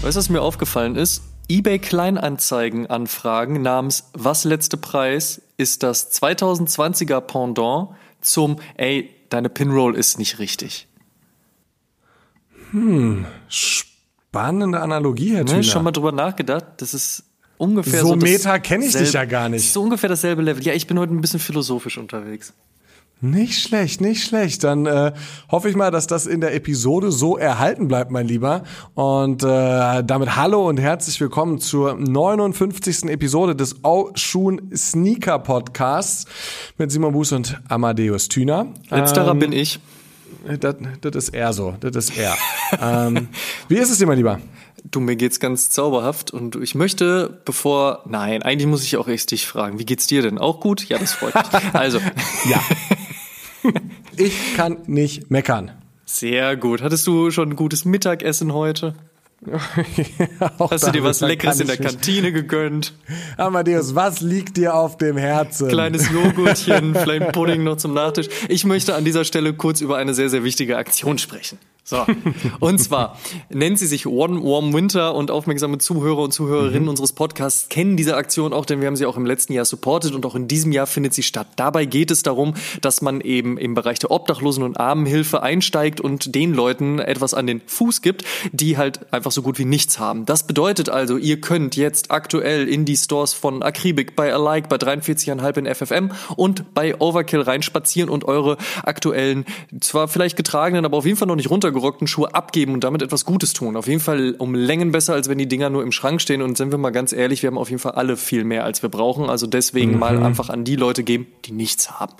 Weißt du, was mir aufgefallen ist? eBay Kleinanzeigen Anfragen namens Was letzte Preis ist das 2020er Pendant zum Ey, deine Pinroll ist nicht richtig. Hm, spannende Analogie, Herr ne, Schon mal drüber nachgedacht? Das ist ungefähr so. So Meta kenne ich dich ja gar nicht. So ungefähr dasselbe Level. Ja, ich bin heute ein bisschen philosophisch unterwegs. Nicht schlecht, nicht schlecht. Dann äh, hoffe ich mal, dass das in der Episode so erhalten bleibt, mein Lieber. Und äh, damit hallo und herzlich willkommen zur 59. Episode des Oshun Sneaker Podcasts mit Simon Buß und Amadeus Thüner. Letzterer ähm, bin ich. Das, das ist er so, das ist er. ähm, wie ist es dir, mein Lieber? Du, mir geht's ganz zauberhaft und ich möchte, bevor, nein, eigentlich muss ich auch echt dich fragen, wie geht's dir denn? Auch gut? Ja, das freut mich. Also. ja. Ich kann nicht meckern. Sehr gut. Hattest du schon ein gutes Mittagessen heute? ja, Hast du dir was Leckeres in der Kantine gegönnt? Amadeus, was liegt dir auf dem Herzen? Kleines Joghurtchen, Flame Pudding noch zum Nachtisch. Ich möchte an dieser Stelle kurz über eine sehr, sehr wichtige Aktion sprechen. So. Und zwar nennt sie sich One Warm Winter und aufmerksame Zuhörer und Zuhörerinnen mhm. unseres Podcasts kennen diese Aktion auch, denn wir haben sie auch im letzten Jahr supportet und auch in diesem Jahr findet sie statt. Dabei geht es darum, dass man eben im Bereich der Obdachlosen und Armenhilfe einsteigt und den Leuten etwas an den Fuß gibt, die halt einfach so gut wie nichts haben. Das bedeutet also, ihr könnt jetzt aktuell in die Stores von Akribik, bei Alike, bei 43,5 in FFM und bei Overkill reinspazieren und eure aktuellen, zwar vielleicht getragenen, aber auf jeden Fall noch nicht runtergekommen runtergerockten Schuhe abgeben und damit etwas Gutes tun. Auf jeden Fall um Längen besser, als wenn die Dinger nur im Schrank stehen. Und sind wir mal ganz ehrlich, wir haben auf jeden Fall alle viel mehr, als wir brauchen. Also deswegen mhm. mal einfach an die Leute geben, die nichts haben.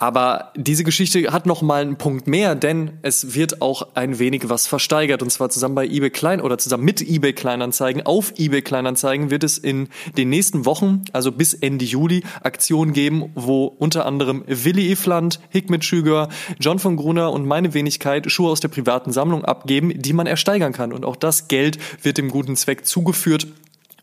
Aber diese Geschichte hat noch mal einen Punkt mehr, denn es wird auch ein wenig was versteigert und zwar zusammen bei eBay Klein oder zusammen mit eBay Kleinanzeigen. Auf eBay Kleinanzeigen wird es in den nächsten Wochen, also bis Ende Juli, Aktionen geben, wo unter anderem Willi Ifland, Hikmet Schüger, John von Gruner und meine Wenigkeit Schuhe aus der privaten Sammlung abgeben, die man ersteigern kann. Und auch das Geld wird dem guten Zweck zugeführt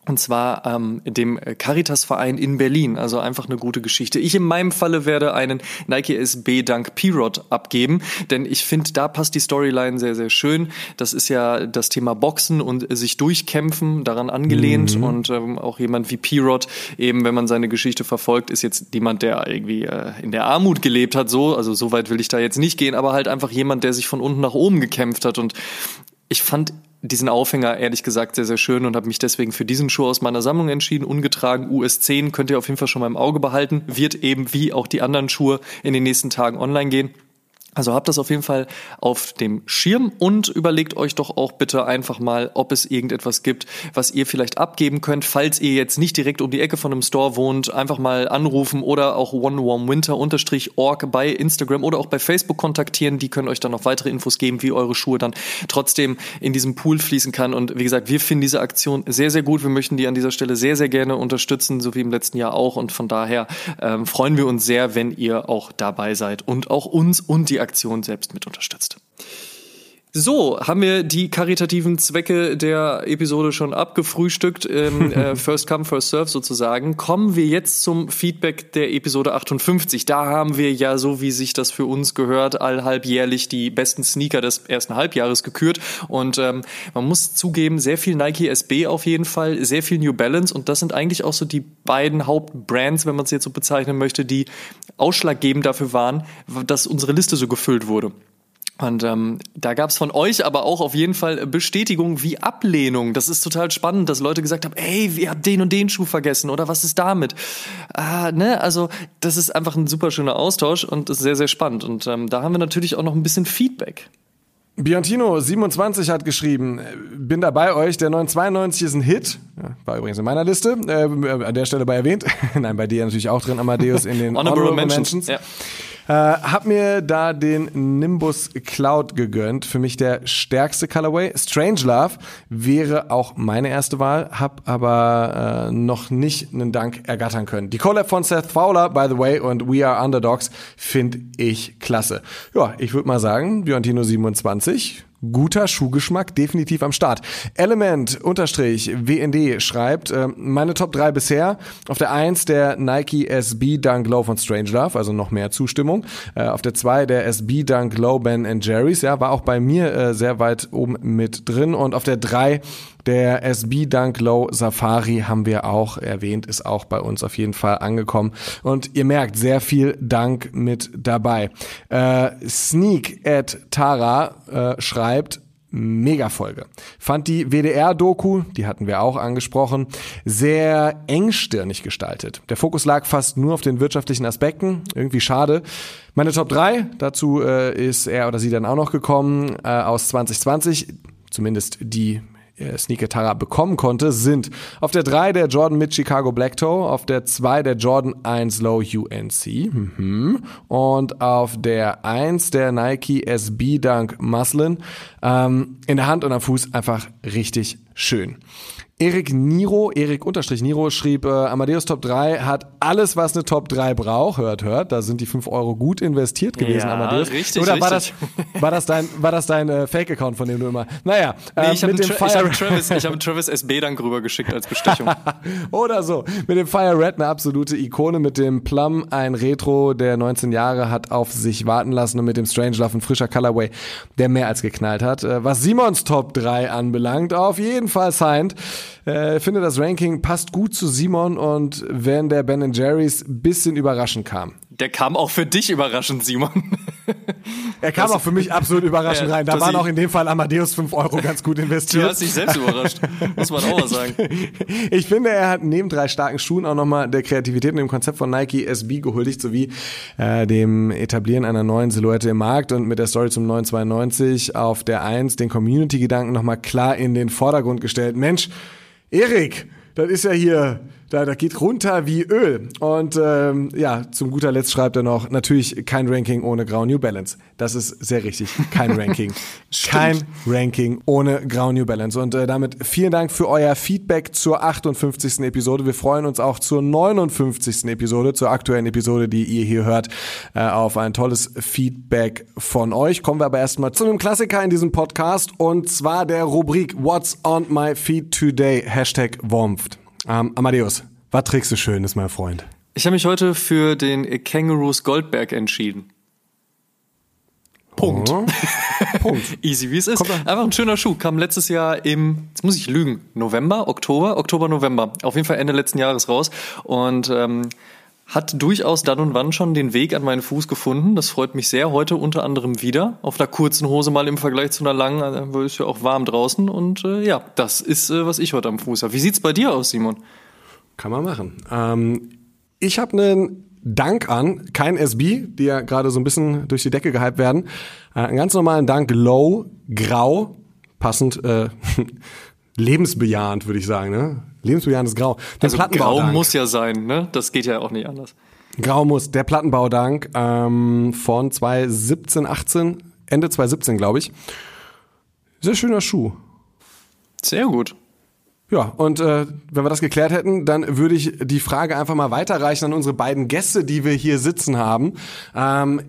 und zwar ähm, dem Caritas-Verein in Berlin. Also einfach eine gute Geschichte. Ich in meinem Falle werde einen Nike SB Dank P-Rod abgeben, denn ich finde, da passt die Storyline sehr, sehr schön. Das ist ja das Thema Boxen und sich durchkämpfen, daran angelehnt. Mhm. Und ähm, auch jemand wie P-Rod, eben wenn man seine Geschichte verfolgt, ist jetzt niemand, der irgendwie äh, in der Armut gelebt hat. So, also so weit will ich da jetzt nicht gehen, aber halt einfach jemand, der sich von unten nach oben gekämpft hat. Und ich fand diesen Aufhänger ehrlich gesagt sehr, sehr schön und habe mich deswegen für diesen Schuh aus meiner Sammlung entschieden. Ungetragen US10 könnt ihr auf jeden Fall schon mal im Auge behalten. Wird eben wie auch die anderen Schuhe in den nächsten Tagen online gehen. Also habt das auf jeden Fall auf dem Schirm und überlegt euch doch auch bitte einfach mal, ob es irgendetwas gibt, was ihr vielleicht abgeben könnt, falls ihr jetzt nicht direkt um die Ecke von einem Store wohnt, einfach mal anrufen oder auch onewarmwinter-org bei Instagram oder auch bei Facebook kontaktieren. Die können euch dann noch weitere Infos geben, wie eure Schuhe dann trotzdem in diesem Pool fließen kann. Und wie gesagt, wir finden diese Aktion sehr, sehr gut. Wir möchten die an dieser Stelle sehr, sehr gerne unterstützen, so wie im letzten Jahr auch. Und von daher ähm, freuen wir uns sehr, wenn ihr auch dabei seid und auch uns und die Aktion selbst mit unterstützt. So, haben wir die karitativen Zwecke der Episode schon abgefrühstückt, ähm, äh, First Come, First Serve sozusagen. Kommen wir jetzt zum Feedback der Episode 58. Da haben wir ja, so wie sich das für uns gehört, allhalbjährlich die besten Sneaker des ersten Halbjahres gekürt. Und ähm, man muss zugeben, sehr viel Nike SB auf jeden Fall, sehr viel New Balance. Und das sind eigentlich auch so die beiden Hauptbrands, wenn man es jetzt so bezeichnen möchte, die ausschlaggebend dafür waren, dass unsere Liste so gefüllt wurde. Und ähm, da gab es von euch aber auch auf jeden Fall Bestätigung wie Ablehnung. Das ist total spannend, dass Leute gesagt haben, ey, wir haben den und den Schuh vergessen oder was ist damit? Ah, ne, also das ist einfach ein super schöner Austausch und ist sehr, sehr spannend. Und ähm, da haben wir natürlich auch noch ein bisschen Feedback. Biantino27 hat geschrieben, bin da bei euch, der 992 ist ein Hit, war übrigens in meiner Liste, äh, an der Stelle bei erwähnt, nein, bei dir natürlich auch drin, Amadeus in den Honorable, Honorable Mentions. Mentions. Ja. Äh, hab mir da den Nimbus Cloud gegönnt. Für mich der stärkste Colorway. Strange Love wäre auch meine erste Wahl, hab aber äh, noch nicht einen Dank ergattern können. Die Collab von Seth Fowler, by the way, und We Are Underdogs finde ich klasse. Ja, ich würde mal sagen, Biantino 27 guter Schuhgeschmack definitiv am Start. Element unterstrich WND schreibt, äh, meine Top 3 bisher. Auf der 1 der Nike SB Dunk Low von Strangelove, also noch mehr Zustimmung. Äh, auf der 2 der SB Dunk Low Ben Jerry's, ja, war auch bei mir äh, sehr weit oben mit drin. Und auf der 3 der SB Dunk Low Safari haben wir auch erwähnt, ist auch bei uns auf jeden Fall angekommen. Und ihr merkt, sehr viel Dank mit dabei. Äh, Sneak at Tara äh, schreibt, Mega-Folge. Fand die WDR-Doku, die hatten wir auch angesprochen, sehr engstirnig gestaltet. Der Fokus lag fast nur auf den wirtschaftlichen Aspekten. Irgendwie schade. Meine Top 3, dazu äh, ist er oder sie dann auch noch gekommen, äh, aus 2020. Zumindest die äh, Sneaker Tara bekommen konnte, sind auf der 3 der Jordan mit Chicago Black Toe, auf der 2 der Jordan 1 Low UNC mhm. und auf der 1 der Nike SB Dunk Muslin. Ähm, in der Hand und am Fuß einfach richtig schön. Erik Niro, Erik unterstrich Niro schrieb, äh, Amadeus Top 3 hat alles, was eine Top 3 braucht. Hört, hört, da sind die 5 Euro gut investiert gewesen, Ja, Amadeus. richtig, Oder war richtig. das, war das dein, war das dein äh, Fake-Account, von dem du immer, naja, Nee, ähm, ich habe mit dem Tra ich Fire hab Travis, ich hab Travis SB dann rübergeschickt als Bestechung. Oder so. Mit dem Fire Red eine absolute Ikone, mit dem Plum ein Retro, der 19 Jahre hat auf sich warten lassen und mit dem Strange Love ein frischer Colorway, der mehr als geknallt hat. Äh, Was Simons Top 3 anbelangt, auf jeden Fall signed. Äh, finde das Ranking passt gut zu Simon und wenn der Ben Jerry's bisschen überraschend kam. Der kam auch für dich überraschend, Simon. Er kam auch für mich absolut überraschend Ja, rein. Da waren ich- auch in dem Fall Amadeus 5 Euro ganz gut Du investiert. hast dich selbst überrascht. Muss man auch mal sagen. Ich finde, er hat neben drei starken Schuhen auch nochmal der Kreativität und dem Konzept von Nike SB gehuldigt, sowie äh, dem Etablieren einer neuen Silhouette im Markt und mit der Story zum 992 auf der 1 den Community-Gedanken nochmal klar in den Vordergrund gestellt. Mensch, Erik, das ist ja hier, da, da geht runter wie Öl. Und ähm, ja, zum guter Letzt schreibt er noch, natürlich kein Ranking ohne Grau New Balance. Das ist sehr richtig, kein Ranking. kein Ranking ohne Grau New Balance. Und äh, damit vielen Dank für euer Feedback zur 58. Episode. Wir freuen uns auch zur 59. Episode, zur aktuellen Episode, die ihr hier hört, äh, auf ein tolles Feedback von euch. Kommen wir aber erstmal zu einem Klassiker in diesem Podcast und zwar der Rubrik What's on my feed today? Hashtag Womft. Ähm, Amadeus, was trägst du Schönes, mein Freund? Ich habe mich heute für den Kangaroos Goldberg entschieden. Punkt. Oh. Punkt. Easy wie es ist. Einfach ein schöner Schuh. Kam letztes Jahr im, jetzt muss ich lügen, November, Oktober, Oktober, November. Auf jeden Fall Ende letzten Jahres raus. Und ähm, hat durchaus dann und wann schon den Weg an meinen Fuß gefunden. Das freut mich sehr. Heute unter anderem wieder. Auf einer kurzen Hose mal im Vergleich zu einer langen, also ist ja auch warm draußen. Und äh, ja, das ist, äh, was ich heute am Fuß habe. Wie sieht's bei dir aus, Simon? Kann man machen. Ähm, ich habe einen Dank an, kein SB, die ja gerade so ein bisschen durch die Decke gehypt werden. Äh, einen ganz normalen Dank, low, grau, passend, äh, lebensbejahend, würde ich sagen. Ne? Lebensbejahendes Grau. Den Also grau Plattenbaudank. muss ja sein, ne? Das geht ja auch nicht anders. Grau muss, der Plattenbaudank ähm, von 2017, 18, Ende 2017, glaube ich. Sehr schöner Schuh. Sehr gut. Ja, und äh, wenn wir das geklärt hätten, dann würde ich die Frage einfach mal weiterreichen an unsere beiden Gäste, die wir hier sitzen haben. Ähm,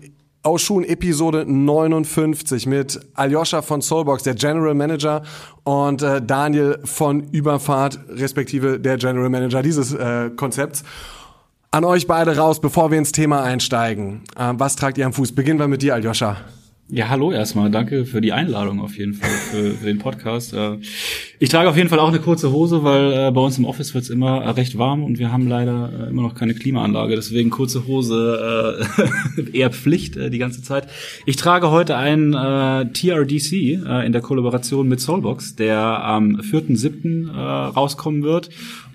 aus Schuhen Episode 59 mit Aljoscha von Soulbox, der General Manager, und äh, Daniel von Überfahrt, respektive der General Manager dieses äh, Konzepts. An euch beide raus, bevor wir ins Thema einsteigen. Ähm, was tragt ihr am Fuß? Beginnen wir mit dir, Aljoscha. Ja, hallo erstmal. Danke für die Einladung auf jeden Fall für, für den Podcast. Äh, Ich trage auf jeden Fall auch eine kurze Hose, weil äh, bei uns im Office wird's immer recht warm und wir haben leider äh, immer noch keine Klimaanlage. Deswegen kurze Hose eher Pflicht die ganze Zeit. Ich trage heute einen TRDC in der Kollaboration mit Soulbox, der am 4.7. Äh, rauskommen wird.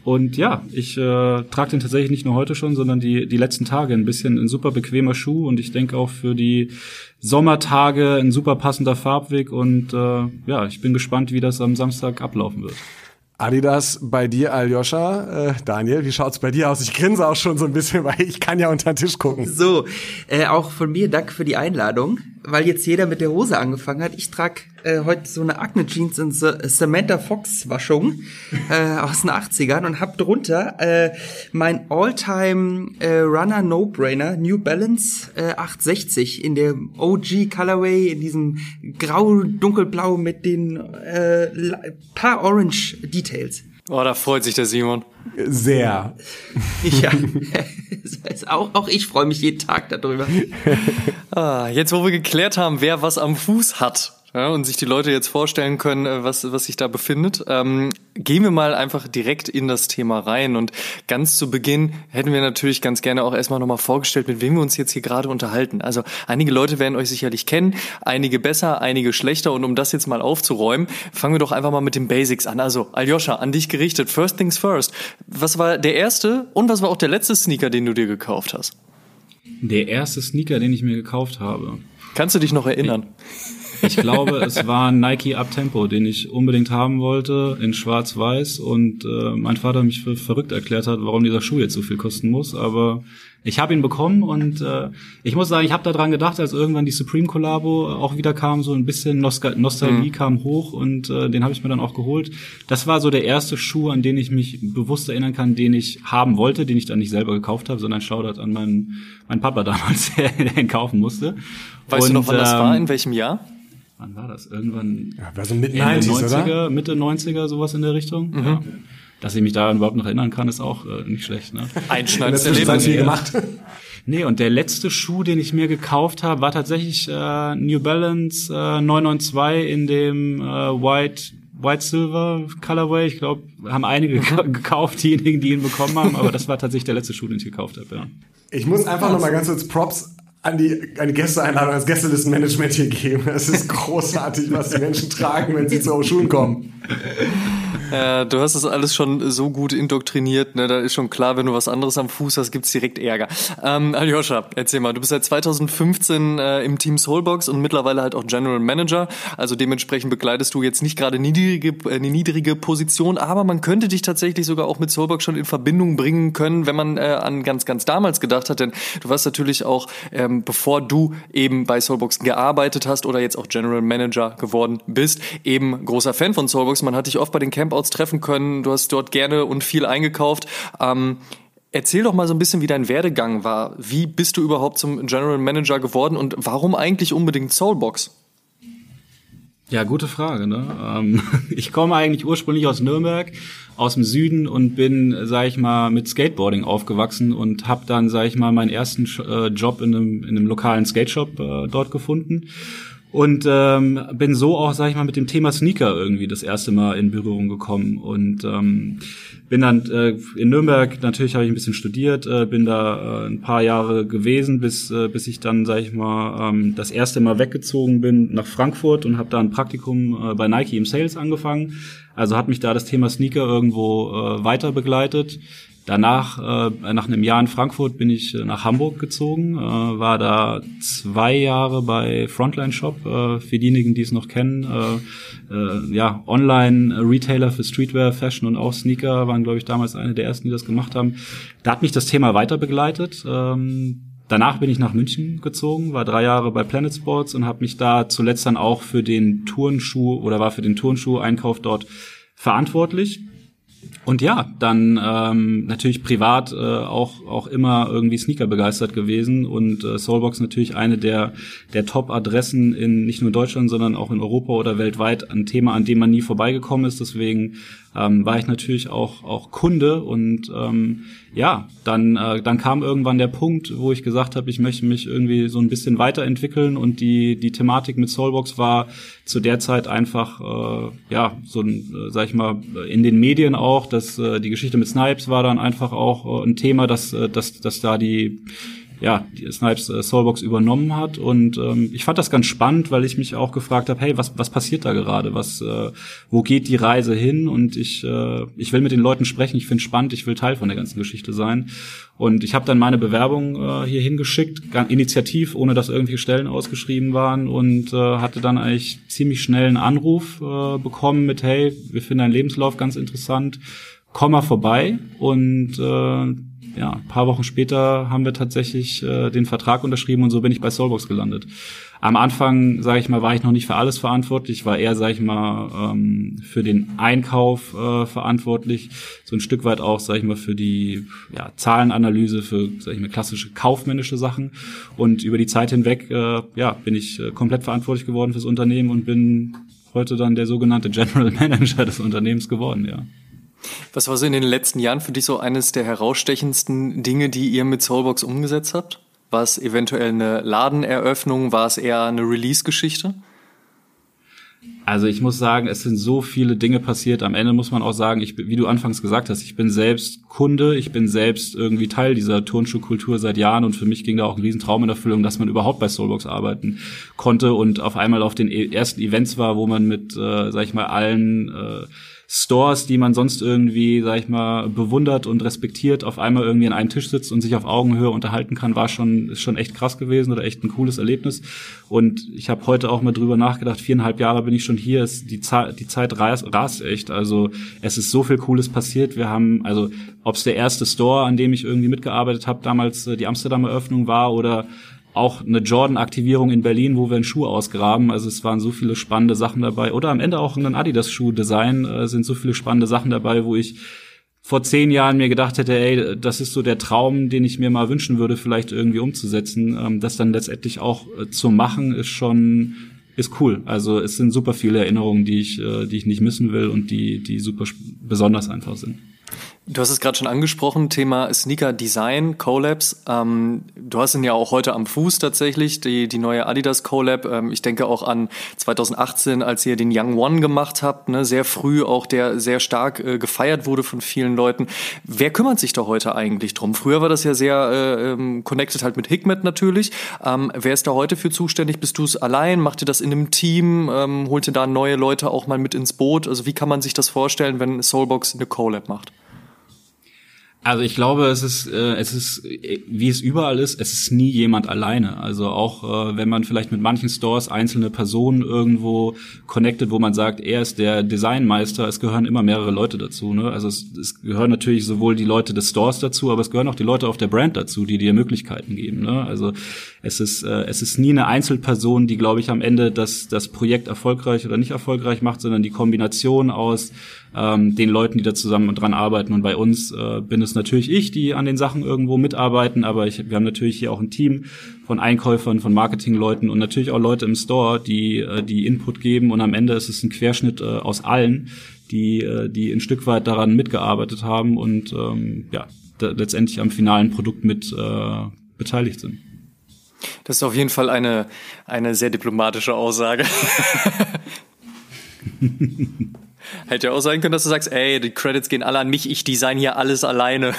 Und ja, ich äh, trage den tatsächlich nicht nur heute schon, sondern die, die letzten Tage ein bisschen ein super bequemer Schuh und ich denke auch für die Sommertage ein super passender Farbweg und äh, ja, ich bin gespannt, wie das am Samstag ablaufen wird. Adidas bei dir, Aljoscha. Äh, Daniel, wie schaut's bei dir aus? Ich grinse auch schon so ein bisschen, weil ich kann ja unter den Tisch gucken. So, äh, auch von mir danke für die Einladung, weil jetzt jeder mit der Hose angefangen hat. Ich trage äh, heute so eine Acne Jeans in so Samantha Fox Waschung äh, aus den 80ern und hab drunter äh, mein All-Time äh, Runner No-Brainer New Balance äh, 860 in der OG Colorway in diesem grau dunkelblau mit den äh, paar Orange Details. Oh, da freut sich der Simon. Sehr. Ja, auch, auch ich freue mich jeden Tag darüber. Ah, jetzt, wo wir geklärt haben, wer was am Fuß hat, ja, und sich die Leute jetzt vorstellen können, äh, was, was sich da befindet. Ähm, gehen wir mal einfach direkt in das Thema rein. Und ganz zu Beginn hätten wir natürlich ganz gerne auch erstmal nochmal vorgestellt, mit wem wir uns jetzt hier gerade unterhalten. Also einige Leute werden euch sicherlich kennen, einige besser, einige schlechter. Und um das jetzt mal aufzuräumen, fangen wir doch einfach mal mit den Basics an. Also Aljoscha, an dich gerichtet. First things first. Was war der erste und was war auch der letzte Sneaker, den du dir gekauft hast? Der erste Sneaker, den ich mir gekauft habe. Kannst du dich noch erinnern? Ich glaube, es war ein Nike Uptempo, den ich unbedingt haben wollte, in schwarz-weiß. Und äh, mein Vater mich für verrückt erklärt hat, warum dieser Schuh jetzt so viel kosten muss. Aber ich habe ihn bekommen und äh, ich muss sagen, ich habe daran gedacht, als irgendwann die Supreme Collabo auch wieder kam, so ein bisschen Nostal Nostalgie mhm. kam hoch und äh, den habe ich mir dann auch geholt. Das war so der erste Schuh, an den ich mich bewusst erinnern kann, den ich haben wollte, den ich dann nicht selber gekauft habe, sondern Shoutout an meinen, meinen Papa damals, der ihn kaufen musste. Weißt und, du noch, wann ähm, das war, in welchem Jahr? Wann war das? Irgendwann ja, war so Mitte 90er, oder? Mitte 90er, sowas in der Richtung. Mhm. Ja. Dass ich mich daran überhaupt noch erinnern kann, ist auch äh, nicht schlecht. Ne? Einschneidendes Erlebnis. viel gemacht. Nee, und der letzte Schuh, den ich mir gekauft habe, war tatsächlich äh, New Balance äh, 992 in dem äh, White White Silver Colorway. Ich glaube, haben einige mhm. gekauft, diejenigen, die ihn bekommen haben, aber das war tatsächlich der letzte Schuh, den ich gekauft habe. Ja. Ich muss einfach noch mal ganz kurz Props an die eine Gästeeinladung als Gästelistenmanagement hier geben. Es ist großartig, was die Menschen tragen, wenn sie zu Schulen kommen. Ja, du hast das alles schon so gut indoktriniert, ne? Da ist schon klar, wenn du was anderes am Fuß hast, gibt's direkt Ärger. Ähm, Aljoscha, erzähl mal, du bist seit 2015 äh, im Team Soulbox und mittlerweile halt auch General Manager. Also dementsprechend begleitest du jetzt nicht gerade niedrige, äh, eine niedrige Position, aber man könnte dich tatsächlich sogar auch mit Soulbox schon in Verbindung bringen können, wenn man äh, an ganz, ganz damals gedacht hat. Denn du warst natürlich auch, ähm, bevor du eben bei Soulbox gearbeitet hast oder jetzt auch General Manager geworden bist, eben großer Fan von Soulbox. Man hat dich oft bei den Campouts Campouts treffen können. Du hast dort gerne und viel eingekauft. Ähm, erzähl doch mal so ein bisschen, wie dein Werdegang war. Wie bist du überhaupt zum General Manager geworden und warum eigentlich unbedingt Soulbox? Ja, gute Frage. Ne? Ähm, ich komme eigentlich ursprünglich aus Nürnberg, aus dem Süden und bin, sag ich mal, mit Skateboarding aufgewachsen und habe dann, sag ich mal, meinen ersten äh, Job in einem, in einem lokalen Skateshop äh, dort gefunden und ähm, bin so auch, sag ich mal, mit dem Thema Sneaker irgendwie das erste Mal in Berührung gekommen und ähm, bin dann äh, in Nürnberg natürlich habe ich ein bisschen studiert, äh, bin da äh, ein paar Jahre gewesen, bis äh, bis ich dann, sag ich mal, ähm, das erste Mal weggezogen bin nach Frankfurt und habe da ein Praktikum äh, bei Nike im Sales angefangen. Also hat mich da das Thema Sneaker irgendwo äh, weiter begleitet. Danach, äh, nach einem Jahr in Frankfurt, bin ich äh, nach Hamburg gezogen, äh, war da zwei Jahre bei Frontline Shop, äh, für diejenigen, die es noch kennen. Äh, äh, ja, Online-Retailer für Streetwear, Fashion und auch Sneaker waren, glaube ich, damals eine der ersten, die das gemacht haben. Da hat mich das Thema weiter begleitet. Ähm, Danach bin ich nach München gezogen, war drei Jahre bei Planet Sports und habe mich da zuletzt dann auch für den Turnschuh oder war für den Turnschuh-Einkauf dort verantwortlich. Und ja, dann ähm, natürlich privat äh, auch auch immer irgendwie Sneaker begeistert gewesen und äh, Soulbox natürlich eine der der Top-Adressen in nicht nur Deutschland, sondern auch in Europa oder weltweit ein Thema, an dem man nie vorbeigekommen ist. Deswegen ähm, war ich natürlich auch, auch Kunde und ähm, ja, dann, äh, dann kam irgendwann der Punkt, wo ich gesagt habe, ich möchte mich irgendwie so ein bisschen weiterentwickeln und die, die Thematik mit Soulbox war zu der Zeit einfach, äh, ja, so ein, äh, sag ich mal, in den Medien auch, dass äh, die Geschichte mit Snipes war dann einfach auch äh, ein Thema, dass, äh, dass, dass da die ja, die Snipes äh, Soulbox übernommen hat. Und ähm, ich fand das ganz spannend, weil ich mich auch gefragt habe, hey, was, was passiert da gerade? Was, äh, wo geht die Reise hin? Und ich, äh, ich will mit den Leuten sprechen, ich finde spannend, ich will Teil von der ganzen Geschichte sein. Und ich habe dann meine Bewerbung äh, hier hingeschickt, initiativ, ohne dass irgendwelche Stellen ausgeschrieben waren und äh, hatte dann eigentlich ziemlich schnell einen Anruf äh, bekommen mit, hey, wir finden deinen Lebenslauf ganz interessant, komm mal vorbei und äh, ja, ein paar Wochen später haben wir tatsächlich äh, den Vertrag unterschrieben und so bin ich bei Soulbox gelandet. Am Anfang, sage ich mal, war ich noch nicht für alles verantwortlich, war eher, sage ich mal, ähm, für den Einkauf äh, verantwortlich, so ein Stück weit auch, sage ich mal, für die ja, Zahlenanalyse, für, sage ich mal, klassische kaufmännische Sachen. Und über die Zeit hinweg, äh, ja, bin ich äh, komplett verantwortlich geworden fürs Unternehmen und bin heute dann der sogenannte General Manager des Unternehmens geworden, ja. Was war so in den letzten Jahren für dich so eines der herausstechendsten Dinge, die ihr mit Soulbox umgesetzt habt? War es eventuell eine Ladeneröffnung? War es eher eine Release-Geschichte? Also ich muss sagen, es sind so viele Dinge passiert. Am Ende muss man auch sagen, ich, wie du anfangs gesagt hast, ich bin selbst Kunde, ich bin selbst irgendwie Teil dieser Turnschuhkultur seit Jahren und für mich ging da auch ein Riesentraum in Erfüllung, dass man überhaupt bei Soulbox arbeiten konnte und auf einmal auf den e-, ersten Events war, wo man mit, äh, sag ich mal, allen äh, Stores, die man sonst irgendwie, sag ich mal, bewundert und respektiert, auf einmal irgendwie an einem Tisch sitzt und sich auf Augenhöhe unterhalten kann, war schon, ist schon echt krass gewesen oder echt ein cooles Erlebnis. Und ich habe heute auch mal drüber nachgedacht, viereinhalb Jahre bin ich schon hier, ist die, Zeit, die Zeit rast, rast echt. Also es ist so viel Cooles passiert. Wir haben, also ob es der erste Store, an dem ich irgendwie mitgearbeitet habe, damals äh, die Amsterdam Eröffnung war oder auch eine Jordan-Aktivierung in Berlin, wo wir einen Schuh ausgraben. Also es waren so viele spannende Sachen dabei. Oder am Ende auch ein Adidas-Schuh-Design äh, sind so viele spannende Sachen dabei, wo ich vor zehn Jahren mir gedacht hätte, ey, das ist so der Traum, den ich mir mal wünschen würde, vielleicht irgendwie umzusetzen. Ähm, das dann letztendlich auch äh, zu machen, ist schon ist cool. Also es sind super viele Erinnerungen, die ich, äh, die ich nicht missen will und die, die super besonders einfach sind. Du hast es gerade schon angesprochen, Thema Sneaker Design, Collabs. Ähm, du hast ihn ja auch heute am Fuß tatsächlich, die, die neue Adidas Collab. Ähm, ich denke auch an 2018, als ihr den Young One gemacht habt, ne, sehr früh auch, der sehr stark äh, gefeiert wurde von vielen Leuten. Wer kümmert sich da heute eigentlich drum? Früher war das ja sehr äh, ähm, connected halt mit Hikmet natürlich. Ähm, wer ist da heute für zuständig? Bist du es allein? Macht ihr das in einem Team? Ähm, holt ihr da neue Leute auch mal mit ins Boot? Also wie kann man sich das vorstellen, wenn Soulbox eine Collab macht? Also ich glaube, es ist, äh, es ist, wie es überall ist, es ist nie jemand alleine. Also auch äh, wenn man vielleicht mit manchen Stores einzelne Personen irgendwo connected, wo man sagt, er ist der Designmeister, es gehören immer mehrere Leute dazu. Ne? Also es, es gehören natürlich sowohl die Leute des Stores dazu, aber es gehören auch die Leute auf der Brand dazu, die dir Möglichkeiten geben. Ne? Also es ist, äh, es ist nie eine Einzelperson, die, glaube ich, am Ende das, das Projekt erfolgreich oder nicht erfolgreich macht, sondern die Kombination aus ähm, den Leuten, die da zusammen dran arbeiten. Und bei uns äh, bin es natürlich ich, die an den Sachen irgendwo mitarbeiten, aber ich, wir haben natürlich hier auch ein Team von Einkäufern, von Marketingleuten und natürlich auch Leute im Store, die, äh, die Input geben. Und am Ende ist es ein Querschnitt äh, aus allen, die, äh, die ein Stück weit daran mitgearbeitet haben und ähm, ja, letztendlich am finalen Produkt mit äh, beteiligt sind. Das ist auf jeden Fall eine, eine sehr diplomatische Aussage. Hätte ja auch sein können, dass du sagst, ey, die Credits gehen alle an mich, ich design hier alles alleine.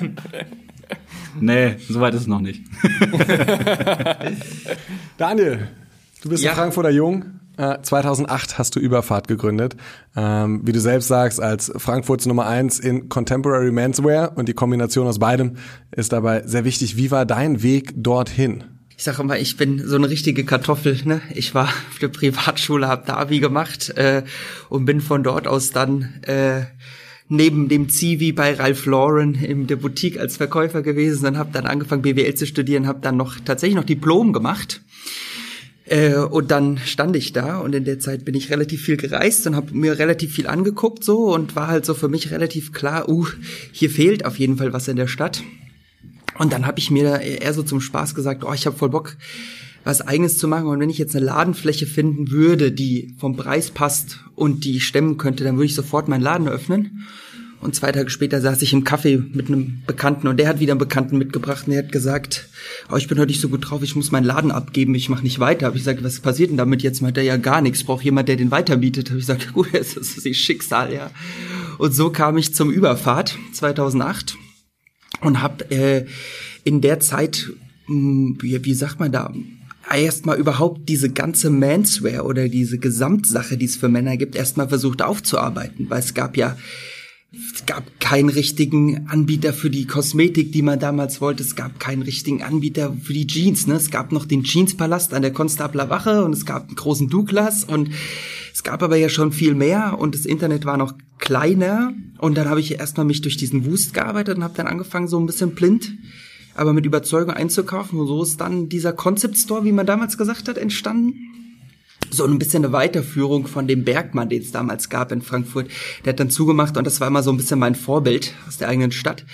nee, soweit ist es noch nicht. Daniel, du bist ja. ein Frankfurter Jung. 2008 äh, hast du Überfahrt gegründet. Ähm, wie du selbst sagst, als Frankfurts Nummer eins in Contemporary Menswear und die Kombination aus beidem ist dabei sehr wichtig. Wie war dein Weg dorthin? Ich sage immer, ich bin so eine richtige Kartoffel. Ne? Ich war auf der Privatschule, habe da Abi gemacht äh, und bin von dort aus dann äh, neben dem Zivi bei Ralph Lauren in der Boutique als Verkäufer gewesen und habe dann angefangen BWL zu studieren, habe dann noch tatsächlich noch Diplom gemacht. Äh, und dann stand ich da und in der Zeit bin ich relativ viel gereist und habe mir relativ viel angeguckt so und war halt so für mich relativ klar, uh, hier fehlt auf jeden Fall was in der Stadt. Und dann habe ich mir eher so zum Spaß gesagt, oh, ich habe voll Bock, was eigenes zu machen. Und wenn ich jetzt eine Ladenfläche finden würde, die vom Preis passt und die stemmen könnte, dann würde ich sofort meinen Laden öffnen. Und zwei Tage später saß ich im Café mit einem Bekannten und der hat wieder einen Bekannten mitgebracht und der hat gesagt, oh, ich bin heute nicht so gut drauf, ich muss meinen Laden abgeben, ich mache nicht weiter. Hab ich gesagt, was passiert denn damit jetzt? Meint er ja gar nichts, braucht jemand, der den weiterbietet. Hab ich gesagt, gut, das ist das Schicksal, ja. Und so kam ich zum Überfahrt 2008 und habe äh, in der Zeit, mh, wie, wie sagt man da, erstmal überhaupt diese ganze Manswear oder diese Gesamtsache, die es für Männer gibt, erstmal versucht aufzuarbeiten, weil es gab ja es gab keinen richtigen Anbieter für die Kosmetik, die man damals wollte. Es gab keinen richtigen Anbieter für die Jeans. Ne? Es gab noch den Jeanspalast an der Konstabler Wache und es gab einen großen Douglas und es gab aber ja schon viel mehr und das Internet war noch kleiner. Und dann habe ich erstmal mich durch diesen Wust gearbeitet und habe dann angefangen, so ein bisschen blind, aber mit Überzeugung einzukaufen. Und so ist dann dieser Concept Store, wie man damals gesagt hat, entstanden so ein bisschen eine Weiterführung von dem Bergmann, den es damals gab in Frankfurt. Der hat dann zugemacht und das war immer so ein bisschen mein Vorbild aus der eigenen Stadt.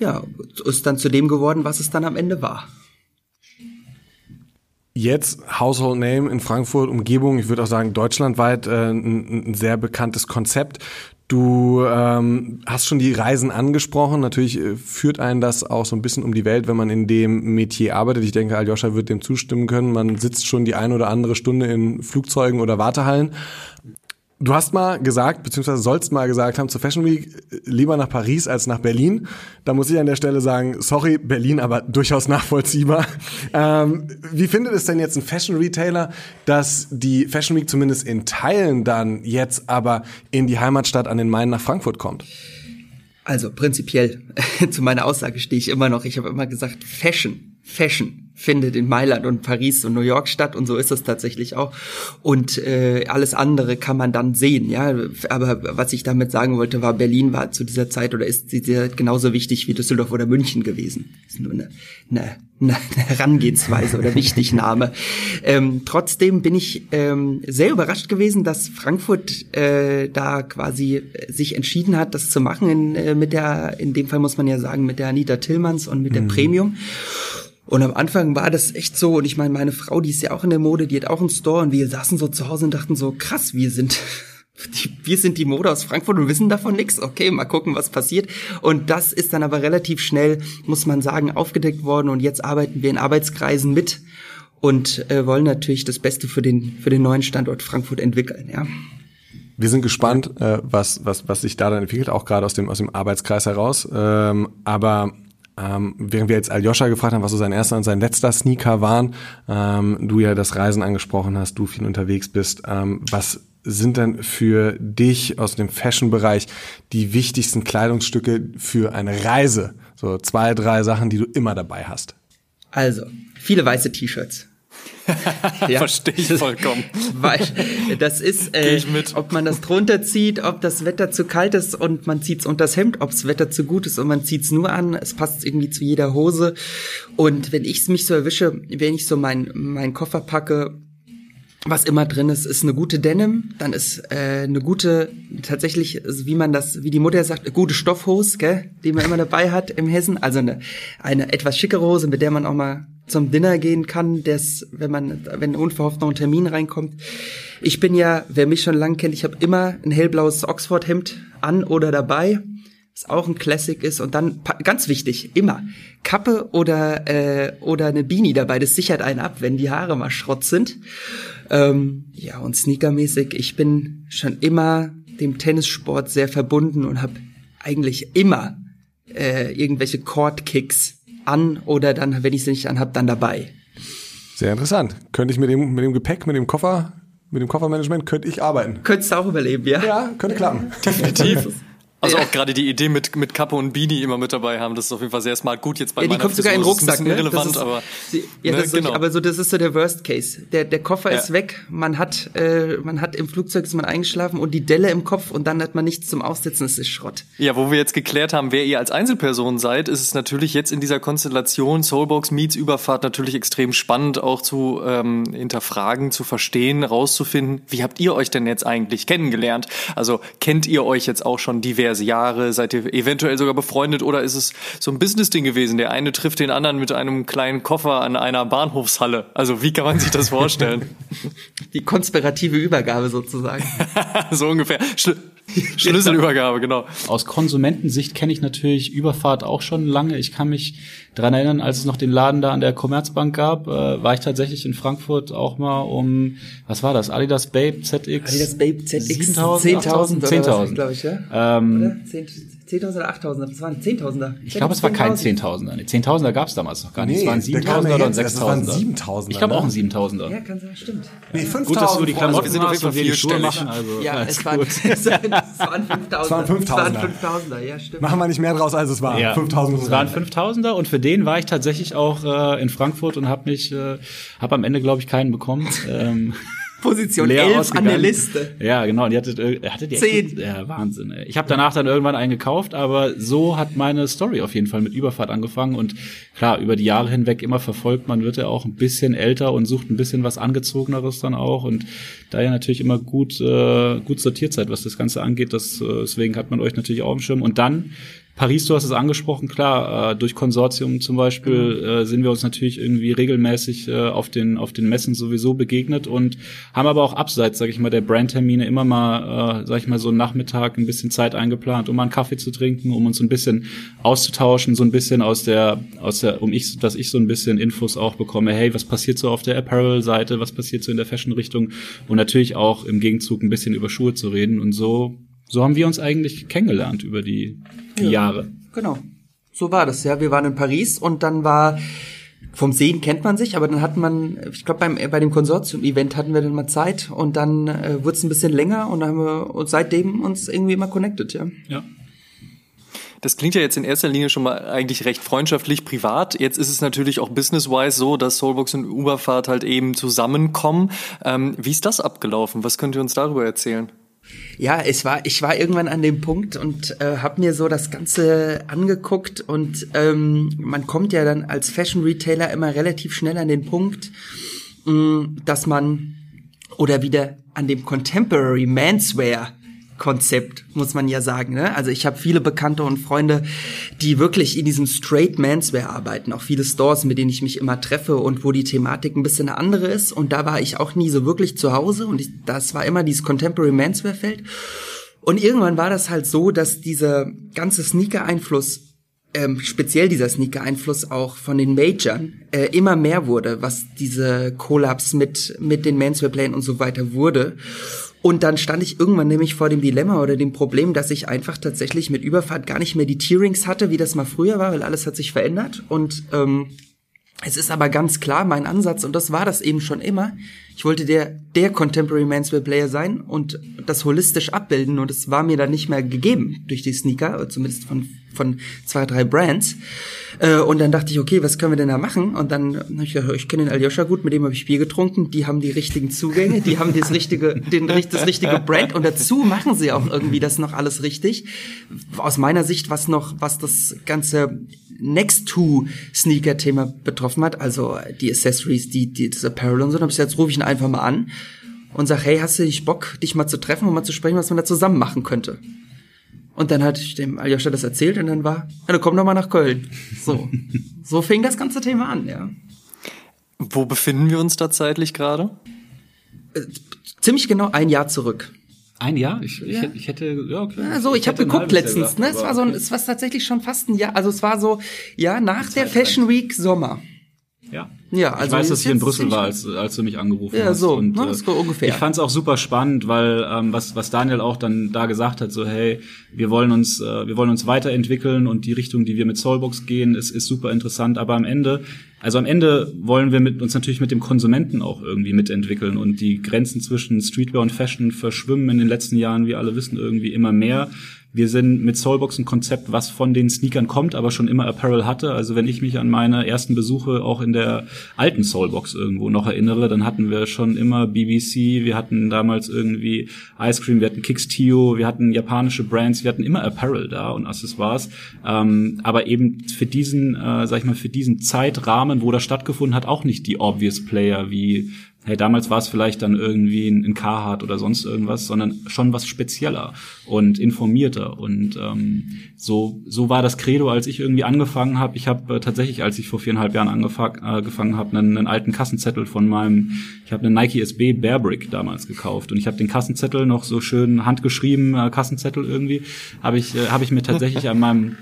Ja, ist dann zu dem geworden, was es dann am Ende war. Jetzt Household Name in Frankfurt, Umgebung, ich würde auch sagen deutschlandweit äh, ein, ein sehr bekanntes Konzept. Du ähm, hast schon die Reisen angesprochen. Natürlich äh, führt einen das auch so ein bisschen um die Welt, wenn man in dem Metier arbeitet. Ich denke, Aljoscha wird dem zustimmen können. Man sitzt schon die eine oder andere Stunde in Flugzeugen oder Wartehallen. Du hast mal gesagt, beziehungsweise sollst mal gesagt haben, zur Fashion Week lieber nach Paris als nach Berlin. Da muss ich an der Stelle sagen, sorry, Berlin, aber durchaus nachvollziehbar. Ähm, wie findet es denn jetzt ein Fashion Retailer, dass die Fashion Week zumindest in Teilen dann jetzt aber in die Heimatstadt an den Main nach Frankfurt kommt? Also prinzipiell zu meiner Aussage stehe ich immer noch. Ich habe immer gesagt, Fashion, Fashion findet in Mailand und Paris und New York statt und so ist es tatsächlich auch. Und äh, alles andere kann man dann sehen, ja. Aber was ich damit sagen wollte, war, Berlin war zu dieser Zeit oder ist sie genauso wichtig wie Düsseldorf oder München gewesen. Das ist nur eine, eine, eine Herangehensweise oder Wichtignahme. Ähm, trotzdem bin ich ähm, sehr überrascht gewesen, dass Frankfurt äh, da quasi sich entschieden hat, das zu machen. In, äh, mit der, in dem Fall muss man ja sagen, mit der Anita Tillmanns und mit der mhm. Premium. Und am Anfang war das echt so, und ich meine, meine Frau, die ist ja auch in der Mode, die hat auch einen Store und wir saßen so zu Hause und dachten so, krass, wir sind, die, wir sind die Mode aus Frankfurt und wissen davon nichts. Okay, mal gucken, was passiert. Und das ist dann aber relativ schnell, muss man sagen, aufgedeckt worden und jetzt arbeiten wir in Arbeitskreisen mit und äh, wollen natürlich das Beste für den, für den neuen Standort Frankfurt entwickeln, ja. Wir sind gespannt, äh, was, was, was sich da dann entwickelt, auch gerade aus dem, aus dem Arbeitskreis heraus. Ähm, aber ähm, während wir jetzt Aljoscha gefragt haben, was so sein erster und sein letzter Sneaker waren, ähm, du ja das Reisen angesprochen hast, du viel unterwegs bist, ähm, was sind denn für dich aus dem Fashion-Bereich die wichtigsten Kleidungsstücke für eine Reise? So zwei, drei Sachen, die du immer dabei hast. Also, viele weiße T-Shirts. ja. Verstehe ich vollkommen. Weil das ist, äh, ob man das drunter zieht, ob das Wetter zu kalt ist und man zieht's unter das Hemd, ob das Wetter zu gut ist und man zieht's nur an. Es passt irgendwie zu jeder Hose. Und wenn ich mich so erwische, wenn ich so mein, mein Koffer packe, was immer drin ist, ist eine gute Denim, dann ist äh, eine gute, tatsächlich, wie man das, wie die Mutter sagt, eine gute Stoffhose, gell, die man immer dabei hat im Hessen. Also eine, eine etwas schickere Hose, mit der man auch mal zum Dinner gehen kann, das, wenn man, wenn unverhofft noch ein Termin reinkommt. Ich bin ja, wer mich schon lange kennt, ich habe immer ein hellblaues Oxford-Hemd an oder dabei, was auch ein Classic ist. Und dann, ganz wichtig, immer Kappe oder, äh, oder eine Beanie dabei. Das sichert einen ab, wenn die Haare mal Schrott sind. Ähm, ja, und sneakermäßig, ich bin schon immer dem Tennissport sehr verbunden und habe eigentlich immer äh, irgendwelche Court-Kicks an oder dann, wenn ich sie nicht anhab, dann dabei. Sehr interessant. Könnte ich mit dem, mit dem Gepäck, mit dem Koffer, mit dem Koffermanagement, könnte ich arbeiten. Könntest du auch überleben, ja? Ja, könnte klappen. Definitiv. Also auch gerade die Idee mit, mit Kappe und Beanie immer mit dabei haben, das ist auf jeden Fall sehr smart. Gut, jetzt bei ja, die kommt sogar in den Rucksack, ne? irrelevant, ist, aber sie, ja, ne, das genau. aber so das ist so der Worst Case. Der der Koffer ja. ist weg, man hat äh, man hat im Flugzeug ist man eingeschlafen und die Delle im Kopf und dann hat man nichts zum Aussitzen, es ist Schrott. Ja, wo wir jetzt geklärt haben, wer ihr als Einzelperson seid, ist es natürlich jetzt in dieser Konstellation Soulbox meets Überfahrt natürlich extrem spannend auch zu ähm, hinterfragen, zu verstehen, rauszufinden, wie habt ihr euch denn jetzt eigentlich kennengelernt? Also kennt ihr euch jetzt auch schon diverse Jahre, seid ihr eventuell sogar befreundet oder ist es so ein Business-Ding gewesen? Der eine trifft den anderen mit einem kleinen Koffer an einer Bahnhofshalle. Also wie kann man sich das vorstellen? Die konspirative Übergabe sozusagen. so ungefähr. Schl Schlüsselübergabe, genau. Aus Konsumentensicht kenne ich natürlich Überfahrt auch schon lange. Ich kann mich dran erinnern, als es noch den Laden da an der Commerzbank gab, äh, war ich tatsächlich in Frankfurt auch mal um, was war das? Adidas Babe ZX? Adidas Babe ZX 10.000, 10.000, 10.000, glaube ich, ja? Ähm, 10.000 10.000 oder 8.000er? Das waren 10.000er. Ich glaube, es war kein 10.000er. Nee, 10.000er gab es damals noch gar nicht. Nee, es waren der kam 7.000er ja oder ein jetzt erst, das waren 6.000er. 7.000er, Ich glaube auch ein ne? 7.000er. Ja, kann sein, stimmt. Nee, 5000. Gut, dass du die Freunde. Klamotten wir sind auf hast jeden und wir die Fall Schuhe vierstellig. machen. Also, Ja, es waren, gut. es waren 5.000. Es waren 5.000er. Es waren 5.000er, ja, stimmt. Machen wir nicht mehr draus, als es war. Ja, 5000 es waren 5000er und für den war ich tatsächlich auch äh, in Frankfurt und habe mich, äh, habe am Ende glaube ich keinen bekommen. ähm, Position leer 11 an der Liste. Ja, genau. Und ihr hattet, äh, hattet ihr Zehn. Ja, Wahnsinn. Ey. Ich habe danach dann irgendwann einen gekauft, aber so hat meine Story auf jeden Fall mit Überfahrt angefangen. Und klar, über die Jahre hinweg immer verfolgt, man wird ja auch ein bisschen älter und sucht ein bisschen was Angezogeneres dann auch. Und da ihr natürlich immer gut, äh, gut sortiert seid, was das Ganze angeht, das, äh, deswegen hat man euch natürlich auch im Schirm. Und dann Paris, du hast es angesprochen, klar, äh, durch Konsortium zum Beispiel äh, sind wir uns natürlich irgendwie regelmäßig äh, auf den auf den Messen sowieso begegnet und haben aber auch abseits, sag ich mal, der Brandtermine immer mal, äh, sag ich mal, so einen Nachmittag ein bisschen Zeit eingeplant, um mal einen Kaffee zu trinken, um uns ein bisschen auszutauschen, so ein bisschen aus der aus der, um ich, dass ich so ein bisschen Infos auch bekomme, hey, was passiert so auf der Apparel-Seite, was passiert so in der Fashion-Richtung? Und natürlich auch im Gegenzug ein bisschen über Schuhe zu reden. Und so so haben wir uns eigentlich kennengelernt über die, die Jahre. Genau. So war das, ja. Wir waren in Paris und dann war, vom Sehen kennt man sich, aber dann hat man, ich glaube, beim bei dem Konsortium-Event hatten wir dann mal Zeit und dann äh, wurde es ein bisschen länger und dann haben wir uns seitdem uns irgendwie immer connected, ja. Ja. Das klingt ja jetzt in erster Linie schon mal eigentlich recht freundschaftlich privat. Jetzt ist es natürlich auch business-wise so, dass Soulbox und Uberfahrt halt eben zusammenkommen. Ähm, wie ist das abgelaufen? Was könnt ihr uns darüber erzählen? Ja, es war, ich war irgendwann an dem Punkt und äh, habe mir so das Ganze angeguckt und ähm, man kommt ja dann als Fashion Retailer immer relativ schnell an den Punkt, mh, dass man oder wieder an dem Contemporary Manswear Konzept, muss man ja sagen. Ne? Also ich habe viele Bekannte und Freunde, die wirklich in diesem Straight Manswear arbeiten. Auch viele Stores, mit denen ich mich immer treffe und wo die Thematik ein bisschen eine andere ist. Und da war ich auch nie so wirklich zu Hause. Und ich, das war immer dieses Contemporary Manswear Feld. Und irgendwann war das halt so, dass dieser ganze Sneaker-Einfluss ähm, speziell dieser Sneaker-Einfluss auch von den Majern äh, immer mehr wurde, was diese Collabs mit mit den Manswear-Plänen und so weiter wurde. Und dann stand ich irgendwann nämlich vor dem Dilemma oder dem Problem, dass ich einfach tatsächlich mit Überfahrt gar nicht mehr die Tierings hatte, wie das mal früher war, weil alles hat sich verändert. Und ähm, es ist aber ganz klar mein Ansatz, und das war das eben schon immer. Ich wollte der, der Contemporary Manswear Player sein und das holistisch abbilden und es war mir dann nicht mehr gegeben durch die Sneaker, zumindest von, von zwei, drei Brands. Äh, und dann dachte ich, okay, was können wir denn da machen? Und dann habe ich gedacht, ich kenne den Aljoscha gut, mit dem habe ich Bier getrunken, die haben die richtigen Zugänge, die haben das richtige, den, das richtige Brand und dazu machen sie auch irgendwie das noch alles richtig. Aus meiner Sicht, was noch, was das ganze Next to Sneaker Thema betroffen hat, also die Accessories, die, die das Apparel und so, dann habe ich gesagt, jetzt rufe ich ihn einfach mal an und sag, hey, hast du nicht Bock, dich mal zu treffen und mal zu sprechen, was man da zusammen machen könnte? Und dann hatte ich dem Aljoscha das erzählt und dann war, ja, dann komm doch mal nach Köln. So. so fing das ganze Thema an, ja. Wo befinden wir uns da zeitlich gerade? Ziemlich genau ein Jahr zurück. Ein Jahr? Ich, ich, hätte- ich hätte, ja, okay. Also ich, habe hätte ein geguckt letztens, gedacht, ne? Es war so ein, es war tatsächlich schon fast ein Jahr. Also es war so, ja, nach der Fashion Week Sommer. Ja. Ja, also ich weiß, dass ich in Brüssel war, als, als du mich angerufen Ja, hast. so, und, ne, äh, das ist ungefähr. Ich fand es auch super spannend, weil ähm, was, was Daniel auch dann da gesagt hat, so hey, wir wollen uns, äh, wir wollen uns weiterentwickeln und die Richtung, die wir mit Soulbox gehen, ist, ist super interessant. Aber am Ende, also am Ende wollen wir mit uns natürlich mit dem Konsumenten auch irgendwie mitentwickeln und die Grenzen zwischen Streetwear und Fashion verschwimmen in den letzten Jahren, wie alle wissen, irgendwie immer mehr. Wir sind mit Soulbox ein Konzept, was von den Sneakern kommt, aber schon immer Apparel hatte. Also wenn ich mich an meine ersten Besuche auch in der alten Soulbox irgendwo noch erinnere, dann hatten wir schon immer BBC, wir hatten damals irgendwie Ice Cream, wir hatten Kicks Tio, wir hatten japanische Brands, wir hatten immer Apparel da und Accessoires. Ähm, aber eben für diesen, äh, sag ich mal, für diesen Zeitrahmen, wo das stattgefunden hat, auch nicht die obvious Player wie hey, damals war es vielleicht dann irgendwie ein, ein Carhartt oder sonst irgendwas, sondern schon was spezieller und informierter. Und ähm, so, so war das Credo, als ich irgendwie angefangen habe. Ich habe äh, tatsächlich, als ich vor viereinhalb Jahren angefang, äh, angefangen habe, einen, einen alten Kassenzettel von meinem, ich habe einen Nike SB Bearbrick damals gekauft und ich habe den Kassenzettel noch so schön handgeschrieben, äh, Kassenzettel irgendwie, habe ich, äh, habe ich mir tatsächlich an meinem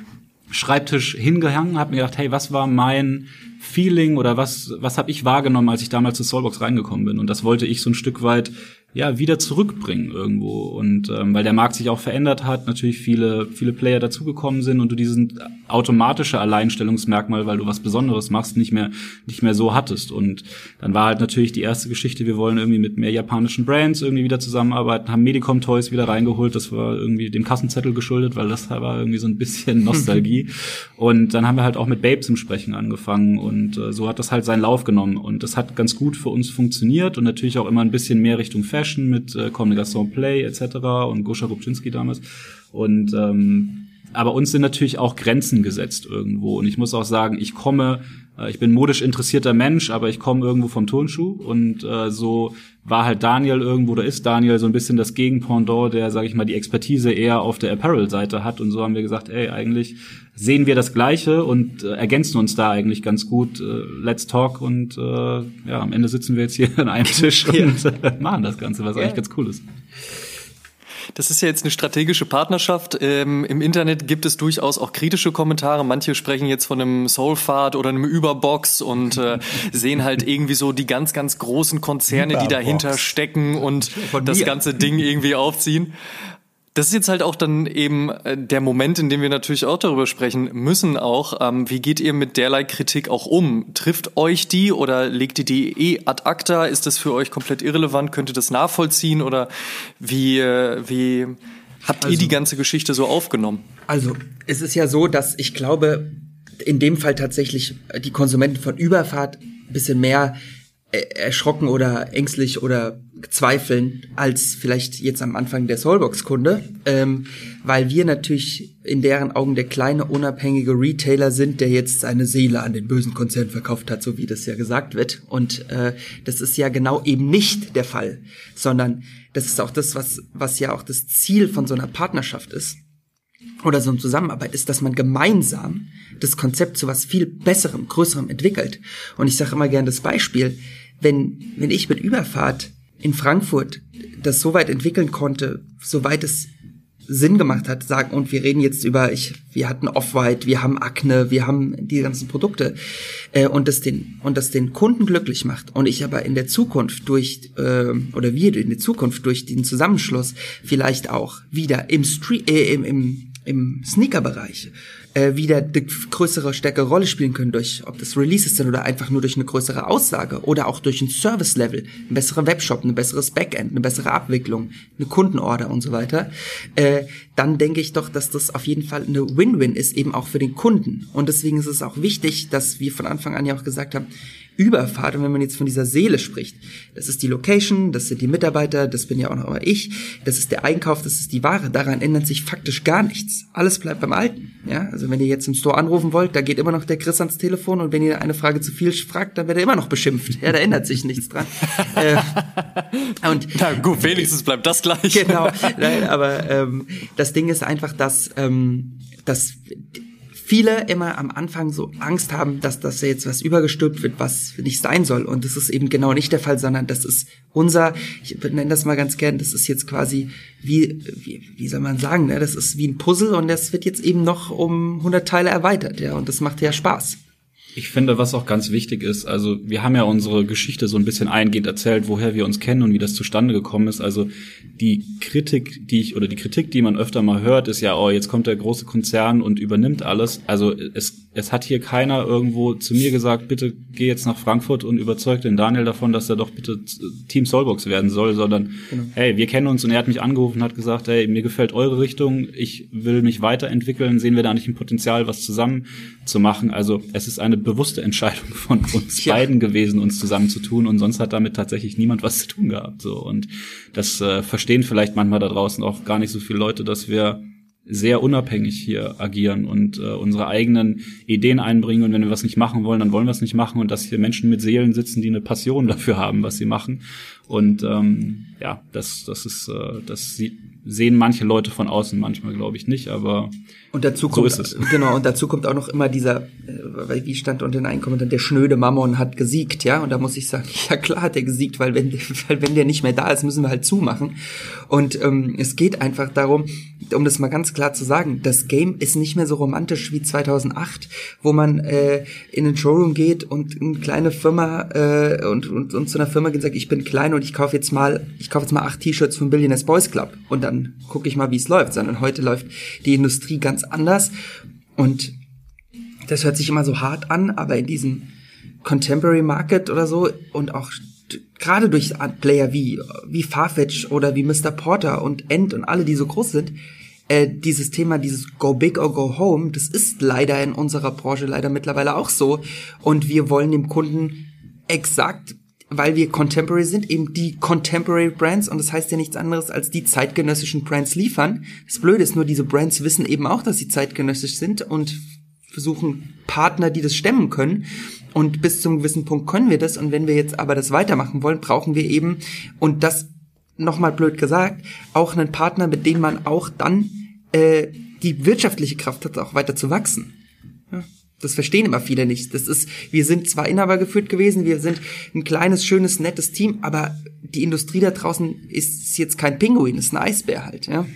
Schreibtisch hingehangen, habe mir gedacht, hey, was war mein Feeling oder was was habe ich wahrgenommen, als ich damals zu Soulbox reingekommen bin? Und das wollte ich so ein Stück weit ja wieder zurückbringen irgendwo. Und ähm, weil der Markt sich auch verändert hat, natürlich viele viele Player dazugekommen sind und du diesen automatische Alleinstellungsmerkmal, weil du was Besonderes machst, nicht mehr nicht mehr so hattest. Und dann war halt natürlich die erste Geschichte, wir wollen irgendwie mit mehr japanischen Brands irgendwie wieder zusammenarbeiten, haben Medicom Toys wieder reingeholt, das war irgendwie dem Kassenzettel geschuldet, weil das war irgendwie so ein bisschen Nostalgie. Und dann haben wir halt auch mit Babes im Sprechen angefangen und äh, so hat das halt seinen Lauf genommen. Und das hat ganz gut für uns funktioniert und natürlich auch immer ein bisschen mehr Richtung Fashion Fashion mit äh, Comme Play etc. und Goscha Rubczynski damals. Und ähm, aber uns sind natürlich auch Grenzen gesetzt irgendwo. Und ich muss auch sagen, ich komme, ich bin modisch interessierter Mensch, aber ich komme irgendwo vom Turnschuh. Und äh, so war halt Daniel irgendwo, da ist Daniel so ein bisschen das Gegenpendant, der, sage ich mal, die Expertise eher auf der Apparel-Seite hat. Und so haben wir gesagt, ey, eigentlich sehen wir das Gleiche und äh, ergänzen uns da eigentlich ganz gut. Äh, let's talk und äh, ja, am Ende sitzen wir jetzt hier an einem Tisch und äh, machen das Ganze, was ja. eigentlich ganz cool ist. Das ist ja jetzt eine strategische Partnerschaft. Ähm, Im Internet gibt es durchaus auch kritische Kommentare. Manche sprechen jetzt von einem Soulfahrt oder einem Überbox und äh, sehen halt irgendwie so die ganz, ganz großen Konzerne, Überbox. die dahinter stecken und das ganze Ding irgendwie aufziehen. Das ist jetzt halt auch dann eben äh, der Moment, in dem wir natürlich auch darüber sprechen müssen auch, ähm, wie geht ihr mit derlei Kritik auch um? Trifft euch die oder legt ihr die eh ad acta? Ist das für euch komplett irrelevant? Könnt ihr das nachvollziehen oder wie, äh, wie habt also, ihr die ganze Geschichte so aufgenommen? Also es ist ja so, dass ich glaube, in dem Fall tatsächlich die Konsumenten von Überfahrt ein bisschen mehr erschrocken oder ängstlich oder zweifeln als vielleicht jetzt am Anfang der Soulbox-Kunde, ähm, weil wir natürlich in deren Augen der kleine unabhängige Retailer sind, der jetzt seine Seele an den bösen Konzern verkauft hat, so wie das ja gesagt wird. Und äh, das ist ja genau eben nicht der Fall, sondern das ist auch das, was was ja auch das Ziel von so einer Partnerschaft ist oder so einer Zusammenarbeit ist, dass man gemeinsam das Konzept zu was viel besserem, größerem entwickelt. Und ich sage immer gerne das Beispiel, wenn, wenn ich mit Überfahrt in Frankfurt das so weit entwickeln konnte, soweit es Sinn gemacht hat, sagen, und wir reden jetzt über, ich, wir hatten Off-White, wir haben Akne, wir haben die ganzen Produkte, äh, und das den, und das den Kunden glücklich macht, und ich aber in der Zukunft durch, äh, oder wir in der Zukunft durch den Zusammenschluss vielleicht auch wieder im Street, äh, im, im, im Sneaker-Bereich äh, wieder eine größere, stärkere Rolle spielen können durch, ob das Releases sind oder einfach nur durch eine größere Aussage oder auch durch ein Service-Level, ein besserer Webshop, ein besseres Backend, eine bessere Abwicklung, eine Kundenorder und so weiter, äh, dann denke ich doch, dass das auf jeden Fall eine Win-Win ist, eben auch für den Kunden. Und deswegen ist es auch wichtig, dass wir von Anfang an ja auch gesagt haben, Überfahrt. Und wenn man jetzt von dieser Seele spricht, das ist die Location, das sind die Mitarbeiter, das bin ja auch noch immer ich, das ist der Einkauf, das ist die Ware. Daran ändert sich faktisch gar nichts. Alles bleibt beim Alten. Ja, also wenn ihr jetzt im Store anrufen wollt, da geht immer noch der Chris ans Telefon und wenn ihr eine Frage zu viel fragt, dann wird er immer noch beschimpft. Ja, da ändert sich nichts dran. äh, und Na gut, wenigstens bleibt das gleich. Genau. Nein, aber ähm, das Ding ist einfach, dass, ähm, dass viele immer am Anfang so Angst haben, dass das jetzt was übergestülpt wird, was nicht sein soll. Und das ist eben genau nicht der Fall, sondern das ist unser, ich nenne das mal ganz gern, das ist jetzt quasi wie, wie, wie soll man sagen, ne? das ist wie ein Puzzle und das wird jetzt eben noch um 100 Teile erweitert, ja, und das macht ja Spaß. Ich finde, was auch ganz wichtig ist, also wir haben ja unsere Geschichte so ein bisschen eingehend erzählt, woher wir uns kennen und wie das zustande gekommen ist. Also die Kritik, die ich oder die Kritik, die man öfter mal hört, ist ja, oh, jetzt kommt der große Konzern und übernimmt alles. Also es es hat hier keiner irgendwo zu mir gesagt, bitte geh jetzt nach Frankfurt und überzeug den Daniel davon, dass er doch bitte Team Soulbox werden soll, sondern genau. hey, wir kennen uns und er hat mich angerufen und hat gesagt, hey, mir gefällt eure Richtung, ich will mich weiterentwickeln, sehen wir da nicht ein Potenzial, was zusammen zu machen. Also es ist eine bewusste Entscheidung von uns ja. beiden gewesen, uns zusammenzutun und sonst hat damit tatsächlich niemand was zu tun gehabt. So und das äh, verstehen vielleicht manchmal da draußen auch gar nicht so viele Leute, dass wir sehr unabhängig hier agieren und äh, unsere eigenen Ideen einbringen. Und wenn wir was nicht machen wollen, dann wollen wir es nicht machen. Und dass hier Menschen mit Seelen sitzen, die eine Passion dafür haben, was sie machen. Und ähm, ja, das, das ist, äh, das sehen manche Leute von außen manchmal, glaube ich, nicht, aber und dazu kommt, so ist es. Genau, und dazu kommt auch noch immer dieser, äh, wie stand unter den einen Kommentar, der schnöde Mammon hat gesiegt, ja, und da muss ich sagen, ja klar hat er gesiegt, weil wenn, weil wenn der nicht mehr da ist, müssen wir halt zumachen. Und ähm, es geht einfach darum, um das mal ganz klar zu sagen, das Game ist nicht mehr so romantisch wie 2008, wo man äh, in den Showroom geht und eine kleine Firma äh, und, und, und zu einer Firma geht und sagt, ich bin klein und ich kaufe jetzt mal, ich kaufe jetzt mal acht T-Shirts vom Billionaires Boys Club und dann gucke ich mal, wie es läuft, sondern heute läuft die Industrie ganz anders und das hört sich immer so hart an, aber in diesem Contemporary Market oder so und auch gerade durch Player wie, wie Farfetch oder wie Mr. Porter und End und alle, die so groß sind, äh, dieses Thema, dieses Go Big or Go Home, das ist leider in unserer Branche leider mittlerweile auch so. Und wir wollen dem Kunden exakt weil wir Contemporary sind, eben die Contemporary Brands und das heißt ja nichts anderes als die zeitgenössischen Brands liefern. Das Blöde ist nur, diese Brands wissen eben auch, dass sie zeitgenössisch sind und versuchen Partner, die das stemmen können. Und bis zum gewissen Punkt können wir das. Und wenn wir jetzt aber das weitermachen wollen, brauchen wir eben, und das nochmal blöd gesagt, auch einen Partner, mit dem man auch dann äh, die wirtschaftliche Kraft hat, auch weiter zu wachsen. Ja. Das verstehen immer viele nicht. Das ist, wir sind zwar Inhaber geführt gewesen, wir sind ein kleines, schönes, nettes Team, aber die Industrie da draußen ist jetzt kein Pinguin, ist ein Eisbär halt, ja.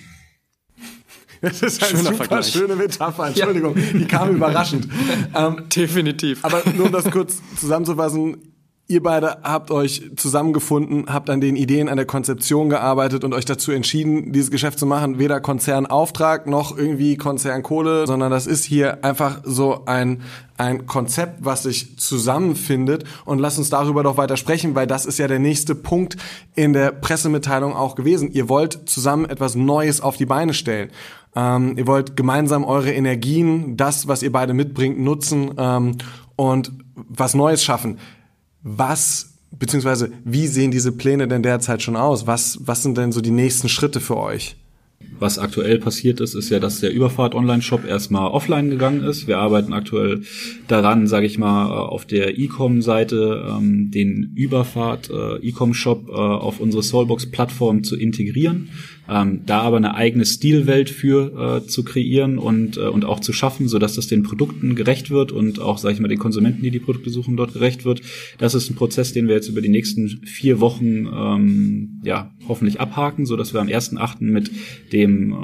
Das ist eine Schöner super Vergleich. schöne Metapher, Entschuldigung, ja. die kam überraschend. ähm, Definitiv. Aber nur um das kurz zusammenzufassen, Ihr beide habt euch zusammengefunden, habt an den Ideen, an der Konzeption gearbeitet und euch dazu entschieden, dieses Geschäft zu machen. Weder Konzernauftrag noch irgendwie Konzernkohle, sondern das ist hier einfach so ein, ein Konzept, was sich zusammenfindet. Und lasst uns darüber doch weiter sprechen, weil das ist ja der nächste Punkt in der Pressemitteilung auch gewesen. Ihr wollt zusammen etwas Neues auf die Beine stellen. Ähm, ihr wollt gemeinsam eure Energien, das, was ihr beide mitbringt, nutzen ähm, und was Neues schaffen. Was beziehungsweise wie sehen diese Pläne denn derzeit schon aus? Was, was sind denn so die nächsten Schritte für euch? Was aktuell passiert ist, ist ja, dass der Überfahrt-Online-Shop erstmal offline gegangen ist. Wir arbeiten aktuell daran, sage ich mal, auf der E-Com-Seite ähm, den Überfahrt-E-Com-Shop äh, äh, auf unsere Soulbox-Plattform zu integrieren ähm, da aber eine eigene Stilwelt für äh, zu kreieren und, äh, und auch zu schaffen, so dass das den Produkten gerecht wird und auch, sage ich mal, den Konsumenten, die die Produkte suchen, dort gerecht wird. Das ist ein Prozess, den wir jetzt über die nächsten vier Wochen ähm, ja hoffentlich abhaken, so dass wir am 1.8. mit dem äh,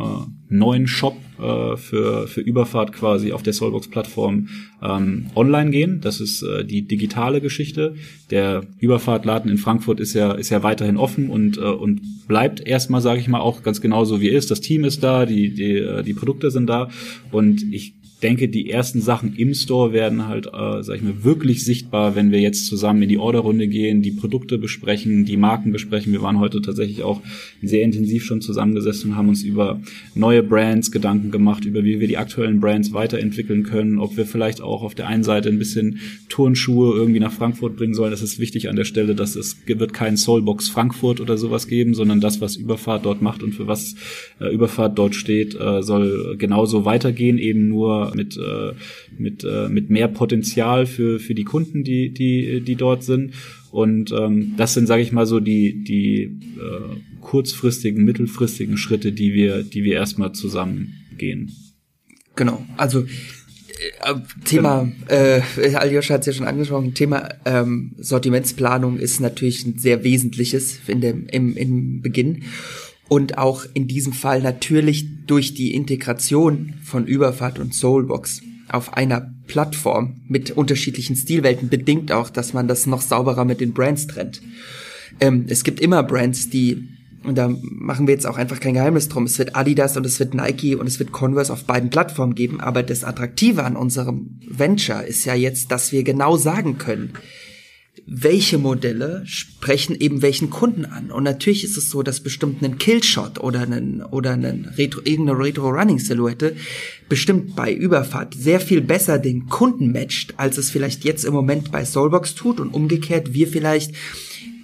neuen Shop äh, für, für Überfahrt quasi auf der Soulbox-Plattform ähm, online gehen. Das ist äh, die digitale Geschichte. Der Überfahrtladen in Frankfurt ist ja, ist ja weiterhin offen und, äh, und bleibt erstmal, sage ich mal, auch ganz genauso wie ist. Das Team ist da, die, die, äh, die Produkte sind da und ich denke, die ersten Sachen im Store werden halt, äh, sag ich mal, wirklich sichtbar, wenn wir jetzt zusammen in die Orderrunde gehen, die Produkte besprechen, die Marken besprechen. Wir waren heute tatsächlich auch sehr intensiv schon zusammengesessen und haben uns über neue Brands Gedanken gemacht, über wie wir die aktuellen Brands weiterentwickeln können, ob wir vielleicht auch auf der einen Seite ein bisschen Turnschuhe irgendwie nach Frankfurt bringen sollen. Das ist wichtig an der Stelle, dass es wird kein Soulbox Frankfurt oder sowas geben, sondern das, was Überfahrt dort macht und für was äh, Überfahrt dort steht, äh, soll genauso weitergehen, eben nur mit, äh, mit, äh, mit mehr Potenzial für, für die Kunden, die, die, die dort sind. Und ähm, das sind, sage ich mal, so die, die äh, kurzfristigen, mittelfristigen Schritte, die wir, die wir erstmal zusammen gehen. Genau, also äh, Thema, äh, Aljoscha hat es ja schon angesprochen, Thema ähm, Sortimentsplanung ist natürlich ein sehr wesentliches in dem, im, im Beginn und auch in diesem Fall natürlich durch die Integration von Überfahrt und Soulbox auf einer Plattform mit unterschiedlichen Stilwelten bedingt auch, dass man das noch sauberer mit den Brands trennt. Ähm, es gibt immer Brands, die und da machen wir jetzt auch einfach kein Geheimnis drum. Es wird Adidas und es wird Nike und es wird Converse auf beiden Plattformen geben. Aber das Attraktive an unserem Venture ist ja jetzt, dass wir genau sagen können, welche Modelle sprechen eben welchen Kunden an. Und natürlich ist es so, dass bestimmt ein Killshot oder einen, oder einen Retro, irgendeine Retro-Running-Silhouette bestimmt bei Überfahrt sehr viel besser den Kunden matcht, als es vielleicht jetzt im Moment bei Soulbox tut und umgekehrt wir vielleicht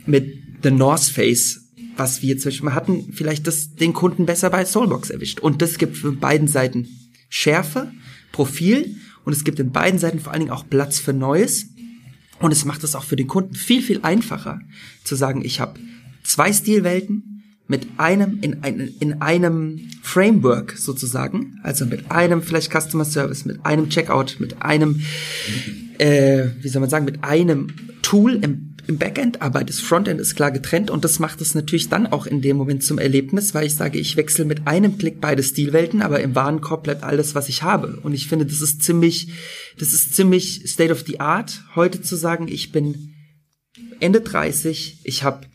mit The North Face was wir zum Beispiel hatten, vielleicht das den Kunden besser bei Soulbox erwischt. Und das gibt für beiden Seiten Schärfe, Profil und es gibt in beiden Seiten vor allen Dingen auch Platz für Neues. Und es macht es auch für den Kunden viel, viel einfacher zu sagen, ich habe zwei Stilwelten mit einem in, ein, in einem Framework sozusagen, also mit einem vielleicht Customer Service, mit einem Checkout, mit einem, äh, wie soll man sagen, mit einem Tool im im Backend, aber das Frontend ist klar getrennt und das macht es natürlich dann auch in dem Moment zum Erlebnis, weil ich sage, ich wechsle mit einem Klick beide Stilwelten, aber im Warenkorb bleibt alles, was ich habe. Und ich finde, das ist ziemlich, das ist ziemlich State of the Art, heute zu sagen, ich bin Ende 30, ich habe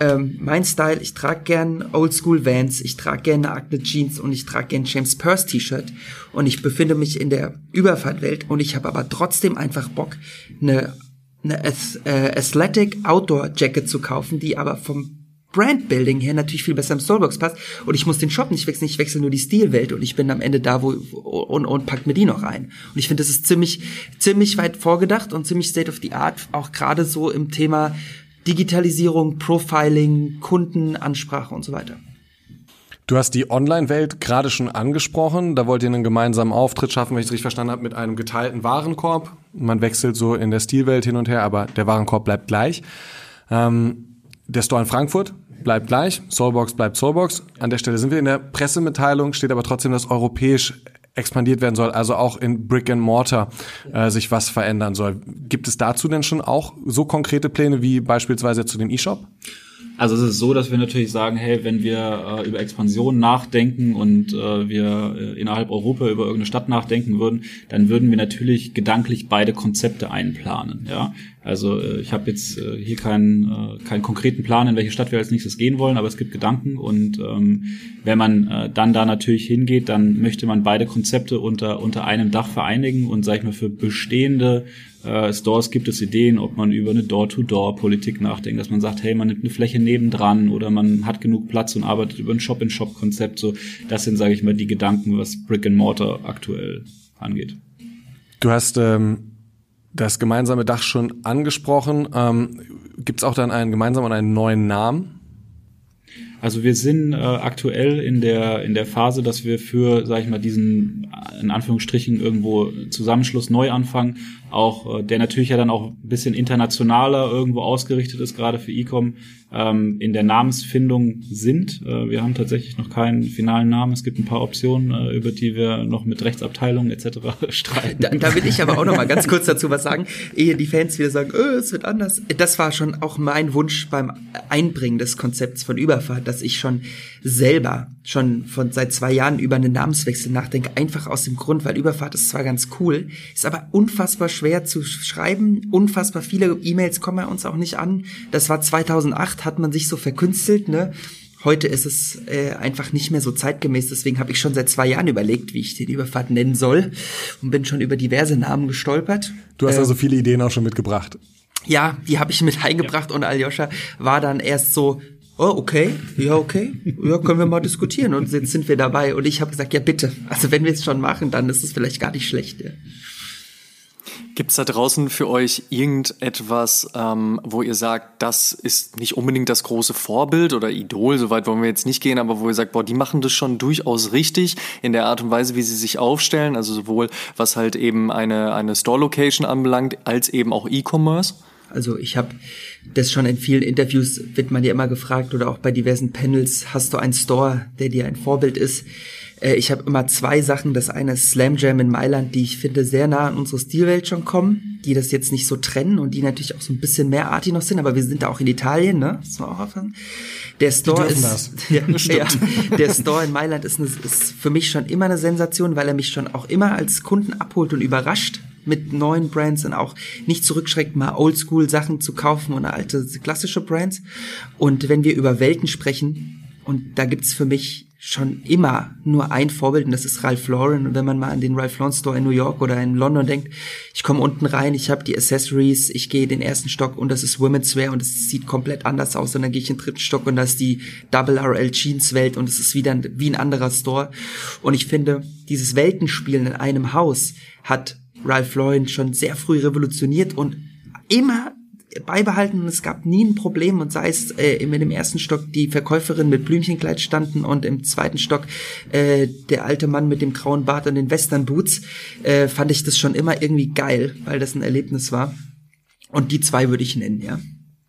ähm, mein Style, ich trage gern Oldschool Vans, ich trage gerne Acne Jeans und ich trage gern James Purse T-Shirt und ich befinde mich in der Überfahrtwelt und ich habe aber trotzdem einfach Bock, eine, eine äh, Athletic Outdoor Jacket zu kaufen, die aber vom Brandbuilding her natürlich viel besser im Starbucks passt und ich muss den Shop nicht wechseln, ich wechsle nur die Stilwelt und ich bin am Ende da, wo und, und pack mir die noch rein. Und ich finde, das ist ziemlich ziemlich weit vorgedacht und ziemlich state of the art, auch gerade so im Thema Digitalisierung, Profiling, Kundenansprache und so weiter. Du hast die Online-Welt gerade schon angesprochen. Da wollt ihr einen gemeinsamen Auftritt schaffen, wenn ich es richtig verstanden habe, mit einem geteilten Warenkorb. Man wechselt so in der Stilwelt hin und her, aber der Warenkorb bleibt gleich. Ähm, der Store in Frankfurt bleibt gleich, Soulbox bleibt Soulbox. An der Stelle sind wir in der Pressemitteilung, steht aber trotzdem, dass europäisch expandiert werden soll, also auch in Brick and Mortar äh, sich was verändern soll. Gibt es dazu denn schon auch so konkrete Pläne wie beispielsweise zu dem E-Shop? Also es ist so, dass wir natürlich sagen, hey, wenn wir äh, über Expansion nachdenken und äh, wir äh, innerhalb Europa über irgendeine Stadt nachdenken würden, dann würden wir natürlich gedanklich beide Konzepte einplanen. Ja, also äh, ich habe jetzt äh, hier keinen äh, keinen konkreten Plan, in welche Stadt wir als nächstes gehen wollen, aber es gibt Gedanken und ähm, wenn man äh, dann da natürlich hingeht, dann möchte man beide Konzepte unter unter einem Dach vereinigen und sag ich mal für bestehende äh, Stores gibt es Ideen, ob man über eine Door-to-Door-Politik nachdenkt, dass man sagt, hey, man nimmt eine Fläche nebendran oder man hat genug Platz und arbeitet über ein Shop-in-Shop-Konzept. So, das sind, sage ich mal, die Gedanken, was Brick and Mortar aktuell angeht. Du hast ähm, das gemeinsame Dach schon angesprochen. Ähm, Gibt es auch dann einen gemeinsamen und einen neuen Namen? Also wir sind äh, aktuell in der in der Phase, dass wir für, sag ich mal, diesen in Anführungsstrichen irgendwo Zusammenschluss Neuanfang auch, äh, der natürlich ja dann auch ein bisschen internationaler irgendwo ausgerichtet ist, gerade für E-Com, ähm, in der Namensfindung sind. Äh, wir haben tatsächlich noch keinen finalen Namen. Es gibt ein paar Optionen, äh, über die wir noch mit Rechtsabteilungen etc. streiten. Da, da will ich aber auch noch mal ganz kurz dazu was sagen, ehe die Fans wieder sagen, oh, es wird anders. Das war schon auch mein Wunsch beim Einbringen des Konzepts von Überfahrt, dass ich schon selber schon von seit zwei Jahren über einen Namenswechsel nachdenke, einfach aus dem Grund, weil Überfahrt ist zwar ganz cool, ist aber unfassbar schwer zu schreiben, unfassbar viele E-Mails kommen bei uns auch nicht an. Das war 2008, hat man sich so verkünstelt, ne? Heute ist es äh, einfach nicht mehr so zeitgemäß, deswegen habe ich schon seit zwei Jahren überlegt, wie ich den Überfahrt nennen soll und bin schon über diverse Namen gestolpert. Du hast äh, also viele Ideen auch schon mitgebracht. Ja, die habe ich mit eingebracht ja. und Aljoscha war dann erst so, oh, okay, ja, okay, ja, können wir mal diskutieren. Und jetzt sind wir dabei. Und ich habe gesagt, ja, bitte. Also wenn wir es schon machen, dann ist es vielleicht gar nicht schlecht. Ja. Gibt es da draußen für euch irgendetwas, ähm, wo ihr sagt, das ist nicht unbedingt das große Vorbild oder Idol, soweit wollen wir jetzt nicht gehen, aber wo ihr sagt, boah, die machen das schon durchaus richtig in der Art und Weise, wie sie sich aufstellen, also sowohl was halt eben eine, eine Store-Location anbelangt, als eben auch E-Commerce? Also ich habe das schon in vielen Interviews wird man ja immer gefragt oder auch bei diversen Panels, hast du einen Store, der dir ein Vorbild ist? Äh, ich habe immer zwei Sachen. Das eine ist Slam Jam in Mailand, die ich finde sehr nah an unsere Stilwelt schon kommen, die das jetzt nicht so trennen und die natürlich auch so ein bisschen mehr arty noch sind, aber wir sind da auch in Italien, ne? Das muss man auch erfahren. Der Store ist, ja, ja, der Store in Mailand ist, eine, ist für mich schon immer eine Sensation, weil er mich schon auch immer als Kunden abholt und überrascht mit neuen Brands und auch nicht zurückschreckt, mal Oldschool-Sachen zu kaufen und alte klassische Brands. Und wenn wir über Welten sprechen, und da gibt's für mich schon immer nur ein Vorbild und das ist Ralph Lauren. Und wenn man mal an den Ralph Lauren Store in New York oder in London denkt, ich komme unten rein, ich habe die Accessories, ich gehe den ersten Stock und das ist Women's Wear und es sieht komplett anders aus. Und dann gehe ich in den dritten Stock und das ist die Double RL Jeans Welt und es ist wieder wie ein anderer Store. Und ich finde, dieses Weltenspielen in einem Haus hat Ralph Lauren schon sehr früh revolutioniert und immer beibehalten und es gab nie ein Problem und sei es äh, in dem ersten Stock die Verkäuferin mit Blümchenkleid standen und im zweiten Stock äh, der alte Mann mit dem grauen Bart und den Western Boots, äh, fand ich das schon immer irgendwie geil, weil das ein Erlebnis war. Und die zwei würde ich nennen, ja.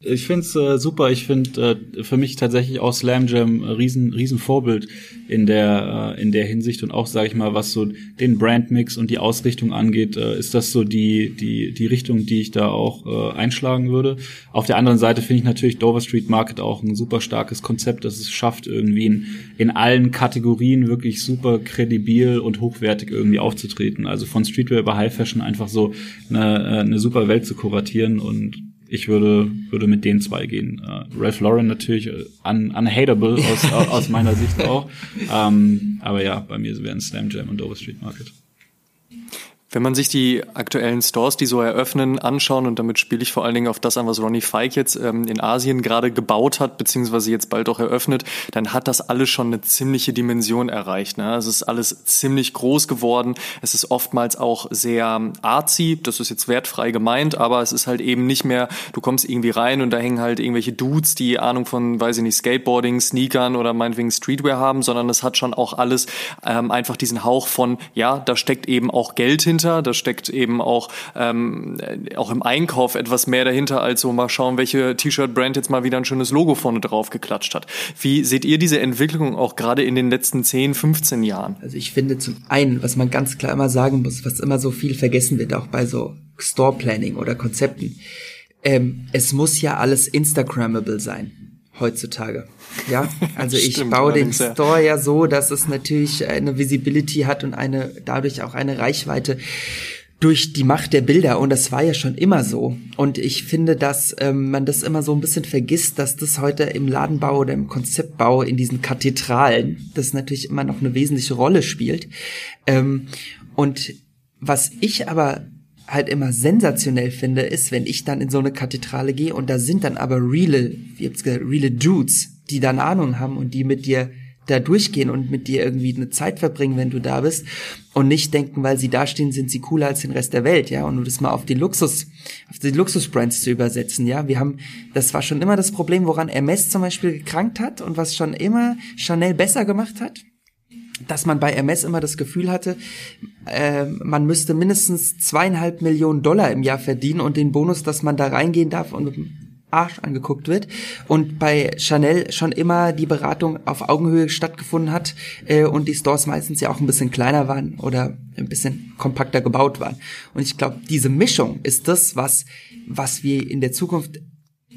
Ich find's äh, super. Ich finde äh, für mich tatsächlich auch Slam Jam riesen riesen Vorbild in der äh, in der Hinsicht und auch sage ich mal, was so den Brandmix und die Ausrichtung angeht, äh, ist das so die die die Richtung, die ich da auch äh, einschlagen würde. Auf der anderen Seite finde ich natürlich Dover Street Market auch ein super starkes Konzept, das es schafft irgendwie in, in allen Kategorien wirklich super kredibil und hochwertig irgendwie aufzutreten. Also von Streetwear über High Fashion einfach so eine, äh, eine super Welt zu kuratieren und ich würde, würde mit den zwei gehen. Äh, Ralph Lauren natürlich äh, un, unhateable aus, aus meiner Sicht auch. Ähm, aber ja, bei mir wären Slam Jam und Dover Street Market. Wenn man sich die aktuellen Stores, die so eröffnen, anschauen, und damit spiele ich vor allen Dingen auf das an, was Ronnie Fike jetzt ähm, in Asien gerade gebaut hat, beziehungsweise jetzt bald auch eröffnet, dann hat das alles schon eine ziemliche Dimension erreicht. Ne? Es ist alles ziemlich groß geworden. Es ist oftmals auch sehr artsy, das ist jetzt wertfrei gemeint, aber es ist halt eben nicht mehr, du kommst irgendwie rein und da hängen halt irgendwelche Dudes, die Ahnung von, weiß ich nicht, Skateboarding, Sneakern oder meinetwegen Streetwear haben, sondern es hat schon auch alles ähm, einfach diesen Hauch von, ja, da steckt eben auch Geld hinter dahinter. Da steckt eben auch, ähm, auch im Einkauf etwas mehr dahinter, als so mal schauen, welche T-Shirt-Brand jetzt mal wieder ein schönes Logo vorne drauf geklatscht hat. Wie seht ihr diese Entwicklung auch gerade in den letzten 10, 15 Jahren? Also ich finde zum einen, was man ganz klar immer sagen muss, was immer so viel vergessen wird, auch bei so Store-Planning oder Konzepten, ähm, es muss ja alles Instagrammable sein heutzutage. Ja, also ich Stimmt, baue den Store ja so, dass es natürlich eine Visibility hat und eine dadurch auch eine Reichweite durch die Macht der Bilder. Und das war ja schon immer so. Und ich finde, dass ähm, man das immer so ein bisschen vergisst, dass das heute im Ladenbau oder im Konzeptbau in diesen Kathedralen das natürlich immer noch eine wesentliche Rolle spielt. Ähm, und was ich aber halt immer sensationell finde, ist, wenn ich dann in so eine Kathedrale gehe und da sind dann aber reale, wie habt's gesagt, reale Dudes, die dann Ahnung haben und die mit dir da durchgehen und mit dir irgendwie eine Zeit verbringen, wenn du da bist und nicht denken, weil sie da stehen, sind sie cooler als den Rest der Welt, ja, und um das mal auf die Luxus, auf die Luxusbrands zu übersetzen, ja, wir haben, das war schon immer das Problem, woran Hermes zum Beispiel gekrankt hat und was schon immer Chanel besser gemacht hat, dass man bei MS immer das Gefühl hatte, äh, man müsste mindestens zweieinhalb Millionen Dollar im Jahr verdienen und den Bonus, dass man da reingehen darf und mit dem Arsch angeguckt wird. Und bei Chanel schon immer die Beratung auf Augenhöhe stattgefunden hat äh, und die Stores meistens ja auch ein bisschen kleiner waren oder ein bisschen kompakter gebaut waren. Und ich glaube, diese Mischung ist das, was, was wir in der Zukunft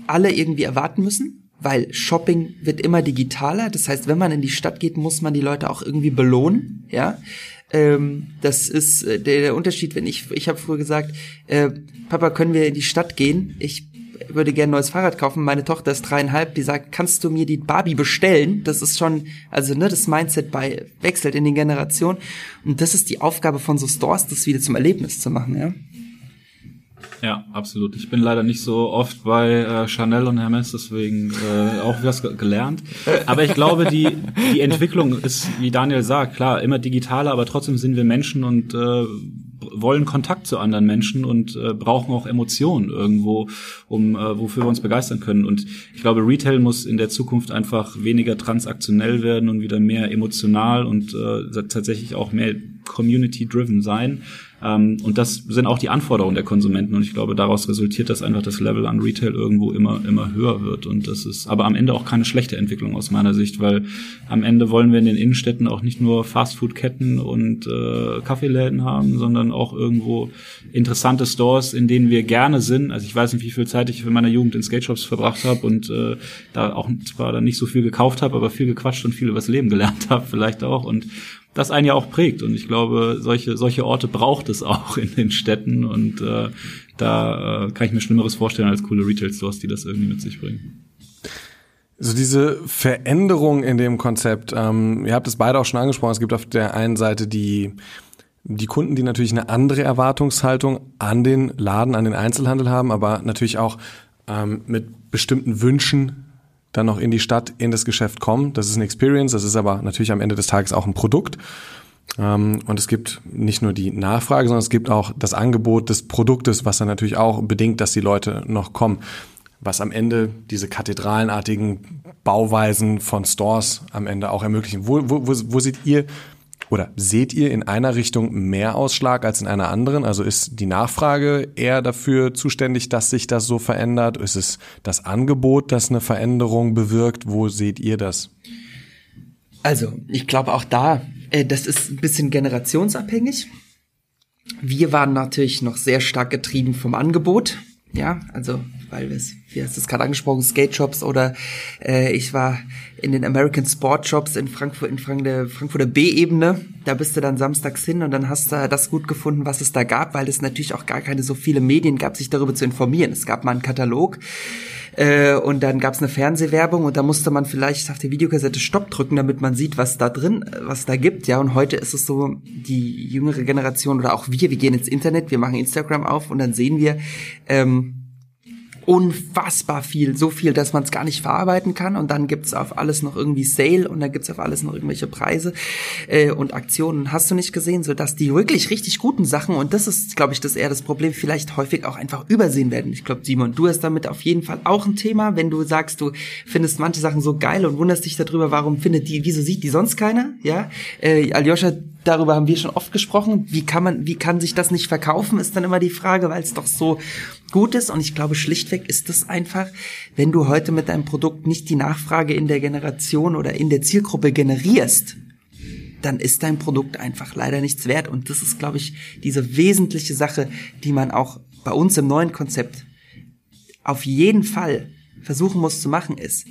alle irgendwie erwarten müssen weil Shopping wird immer digitaler. Das heißt, wenn man in die Stadt geht, muss man die Leute auch irgendwie belohnen. Ja, ähm, das ist äh, der, der, Unterschied. Wenn ich, ich habe früher gesagt, äh, Papa, können wir in die Stadt gehen? Ich würde gerne neues Fahrrad kaufen. Meine Tochter ist dreieinhalb, die sagt, kannst du mir die Barbie bestellen? Das ist schon, also ne, das Mindset bei wechselt in den Generationen. Und das ist die Aufgabe von so Stores, das wieder zum Erlebnis zu machen, ja. Ja, absolut. Ich bin leider nicht so oft bei äh, Chanel und Hermes, deswegen äh, auch was gelernt. Aber ich glaube, die, die Entwicklung ist, wie Daniel sagt, klar, immer digitaler, aber trotzdem sind wir Menschen und äh, wollen Kontakt zu anderen Menschen und äh, brauchen auch Emotionen irgendwo, um äh, wofür wir uns begeistern können. Und ich glaube, Retail muss in der Zukunft einfach weniger transaktionell werden und wieder mehr emotional und äh, tatsächlich auch mehr community-driven sein. Ähm, und das sind auch die Anforderungen der Konsumenten. Und ich glaube, daraus resultiert, dass einfach das Level an Retail irgendwo immer, immer höher wird. Und das ist aber am Ende auch keine schlechte Entwicklung aus meiner Sicht, weil am Ende wollen wir in den Innenstädten auch nicht nur Fastfood-Ketten und äh, Kaffeeläden haben, sondern auch irgendwo interessante Stores, in denen wir gerne sind. Also ich weiß nicht, wie viel Zeit ich in meiner Jugend in Skate-Shops verbracht habe und äh, da auch zwar dann nicht so viel gekauft habe, aber viel gequatscht und viel übers Leben gelernt habe vielleicht auch. Und das einen ja auch prägt. Und ich glaube, solche, solche Orte braucht es auch in den Städten. Und äh, da äh, kann ich mir Schlimmeres vorstellen als coole Retail-Stores, die das irgendwie mit sich bringen. So diese Veränderung in dem Konzept, ähm, ihr habt es beide auch schon angesprochen, es gibt auf der einen Seite die, die Kunden, die natürlich eine andere Erwartungshaltung an den Laden, an den Einzelhandel haben, aber natürlich auch ähm, mit bestimmten Wünschen dann noch in die Stadt, in das Geschäft kommen. Das ist eine Experience, das ist aber natürlich am Ende des Tages auch ein Produkt. Ähm, und es gibt nicht nur die Nachfrage, sondern es gibt auch das Angebot des Produktes, was dann natürlich auch bedingt, dass die Leute noch kommen. Was am Ende diese kathedralenartigen Bauweisen von Stores am Ende auch ermöglichen. Wo, wo, wo, wo seht ihr oder seht ihr in einer Richtung mehr Ausschlag als in einer anderen? Also ist die Nachfrage eher dafür zuständig, dass sich das so verändert? Ist es das Angebot, das eine Veränderung bewirkt? Wo seht ihr das? Also, ich glaube auch da, äh, das ist ein bisschen generationsabhängig. Wir waren natürlich noch sehr stark getrieben vom Angebot ja, also weil wir es, wie hast du es gerade angesprochen, Skate Shops oder äh, ich war in den American Sport Shops in Frankfurt, in Frank der Frankfurter B-Ebene. Da bist du dann samstags hin und dann hast du das gut gefunden, was es da gab, weil es natürlich auch gar keine so viele Medien gab, sich darüber zu informieren. Es gab mal einen Katalog äh, und dann gab es eine Fernsehwerbung und da musste man vielleicht auf der Videokassette Stopp drücken, damit man sieht, was da drin, was da gibt. Ja, und heute ist es so, die jüngere Generation oder auch wir, wir gehen ins Internet, wir machen Instagram auf und dann sehen wir, ähm, unfassbar viel, so viel, dass man es gar nicht verarbeiten kann und dann gibt's auf alles noch irgendwie Sale und dann gibt's auf alles noch irgendwelche Preise äh, und Aktionen hast du nicht gesehen, so dass die wirklich richtig guten Sachen und das ist, glaube ich, das eher das Problem, vielleicht häufig auch einfach übersehen werden. Ich glaube, Simon, du hast damit auf jeden Fall auch ein Thema, wenn du sagst, du findest manche Sachen so geil und wunderst dich darüber, warum findet die, wieso sieht die sonst keiner? Ja, äh, Aljoscha, darüber haben wir schon oft gesprochen. Wie kann man, wie kann sich das nicht verkaufen, ist dann immer die Frage, weil es doch so gut ist. Und ich glaube, schlichtweg ist es einfach, wenn du heute mit deinem Produkt nicht die Nachfrage in der Generation oder in der Zielgruppe generierst, dann ist dein Produkt einfach leider nichts wert. Und das ist, glaube ich, diese wesentliche Sache, die man auch bei uns im neuen Konzept auf jeden Fall versuchen muss zu machen, ist,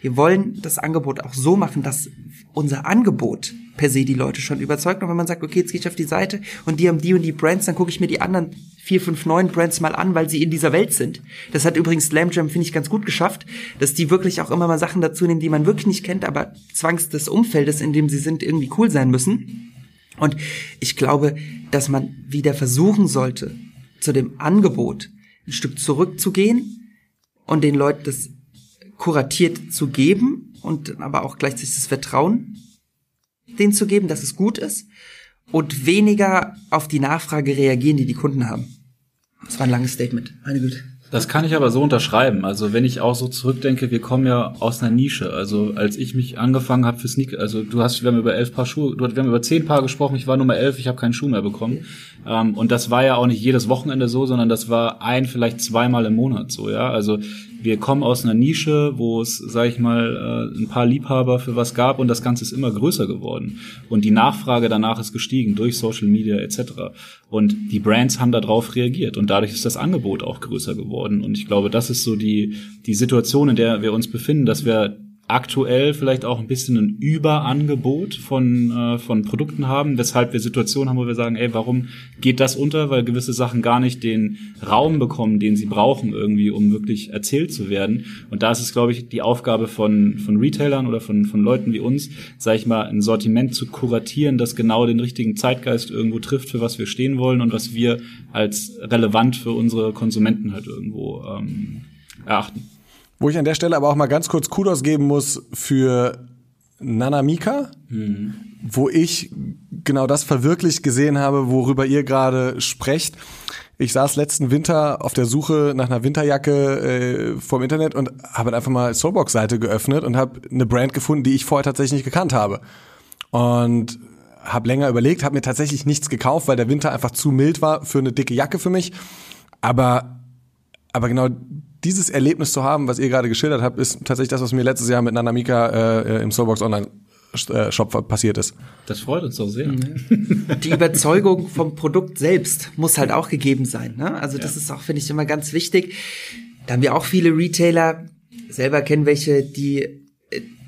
wir wollen das Angebot auch so machen, dass unser Angebot per se die Leute schon überzeugt. Und wenn man sagt, okay, jetzt gehe ich auf die Seite und die haben die und die Brands, dann gucke ich mir die anderen vier, fünf, neun Brands mal an, weil sie in dieser Welt sind. Das hat übrigens Slam Jam, finde ich, ganz gut geschafft, dass die wirklich auch immer mal Sachen dazu nehmen, die man wirklich nicht kennt, aber zwangs des Umfeldes, in dem sie sind, irgendwie cool sein müssen. Und ich glaube, dass man wieder versuchen sollte, zu dem Angebot ein Stück zurückzugehen und den Leuten das kuratiert zu geben und aber auch gleichzeitig das Vertrauen denen zu geben, dass es gut ist und weniger auf die Nachfrage reagieren, die die Kunden haben. Das war ein langes Statement. Meine Güte. Das kann ich aber so unterschreiben. Also wenn ich auch so zurückdenke, wir kommen ja aus einer Nische. Also als ich mich angefangen habe für Sneaker, also du hast, wir haben über elf Paar Schuhe, wir haben über zehn Paar gesprochen, ich war Nummer elf, ich habe keinen Schuh mehr bekommen. Ähm, und das war ja auch nicht jedes Wochenende so, sondern das war ein, vielleicht zweimal im Monat so, ja. Also wir kommen aus einer Nische, wo es, sag ich mal, äh, ein paar Liebhaber für was gab und das Ganze ist immer größer geworden. Und die Nachfrage danach ist gestiegen durch Social Media etc. Und die Brands haben darauf reagiert und dadurch ist das Angebot auch größer geworden. Und ich glaube, das ist so die, die Situation, in der wir uns befinden, dass wir aktuell vielleicht auch ein bisschen ein Überangebot von, äh, von Produkten haben, weshalb wir Situationen haben, wo wir sagen, ey, warum geht das unter? Weil gewisse Sachen gar nicht den Raum bekommen, den sie brauchen irgendwie, um wirklich erzählt zu werden. Und da ist es, glaube ich, die Aufgabe von, von Retailern oder von, von Leuten wie uns, sage ich mal, ein Sortiment zu kuratieren, das genau den richtigen Zeitgeist irgendwo trifft, für was wir stehen wollen und was wir als relevant für unsere Konsumenten halt irgendwo ähm, erachten. Wo ich an der Stelle aber auch mal ganz kurz Kudos geben muss für Nanamika, mhm. wo ich genau das verwirklicht gesehen habe, worüber ihr gerade sprecht. Ich saß letzten Winter auf der Suche nach einer Winterjacke äh, vom Internet und habe einfach mal Soulbox-Seite geöffnet und habe eine Brand gefunden, die ich vorher tatsächlich nicht gekannt habe. Und habe länger überlegt, habe mir tatsächlich nichts gekauft, weil der Winter einfach zu mild war für eine dicke Jacke für mich. Aber aber genau dieses Erlebnis zu haben, was ihr gerade geschildert habt, ist tatsächlich das, was mir letztes Jahr mit Nanamika äh, im Soulbox Online äh, Shop passiert ist. Das freut uns doch sehr. Die Überzeugung vom Produkt selbst muss halt auch gegeben sein. Ne? Also das ja. ist auch, finde ich, immer ganz wichtig. Da haben wir auch viele Retailer, selber kennen welche, die,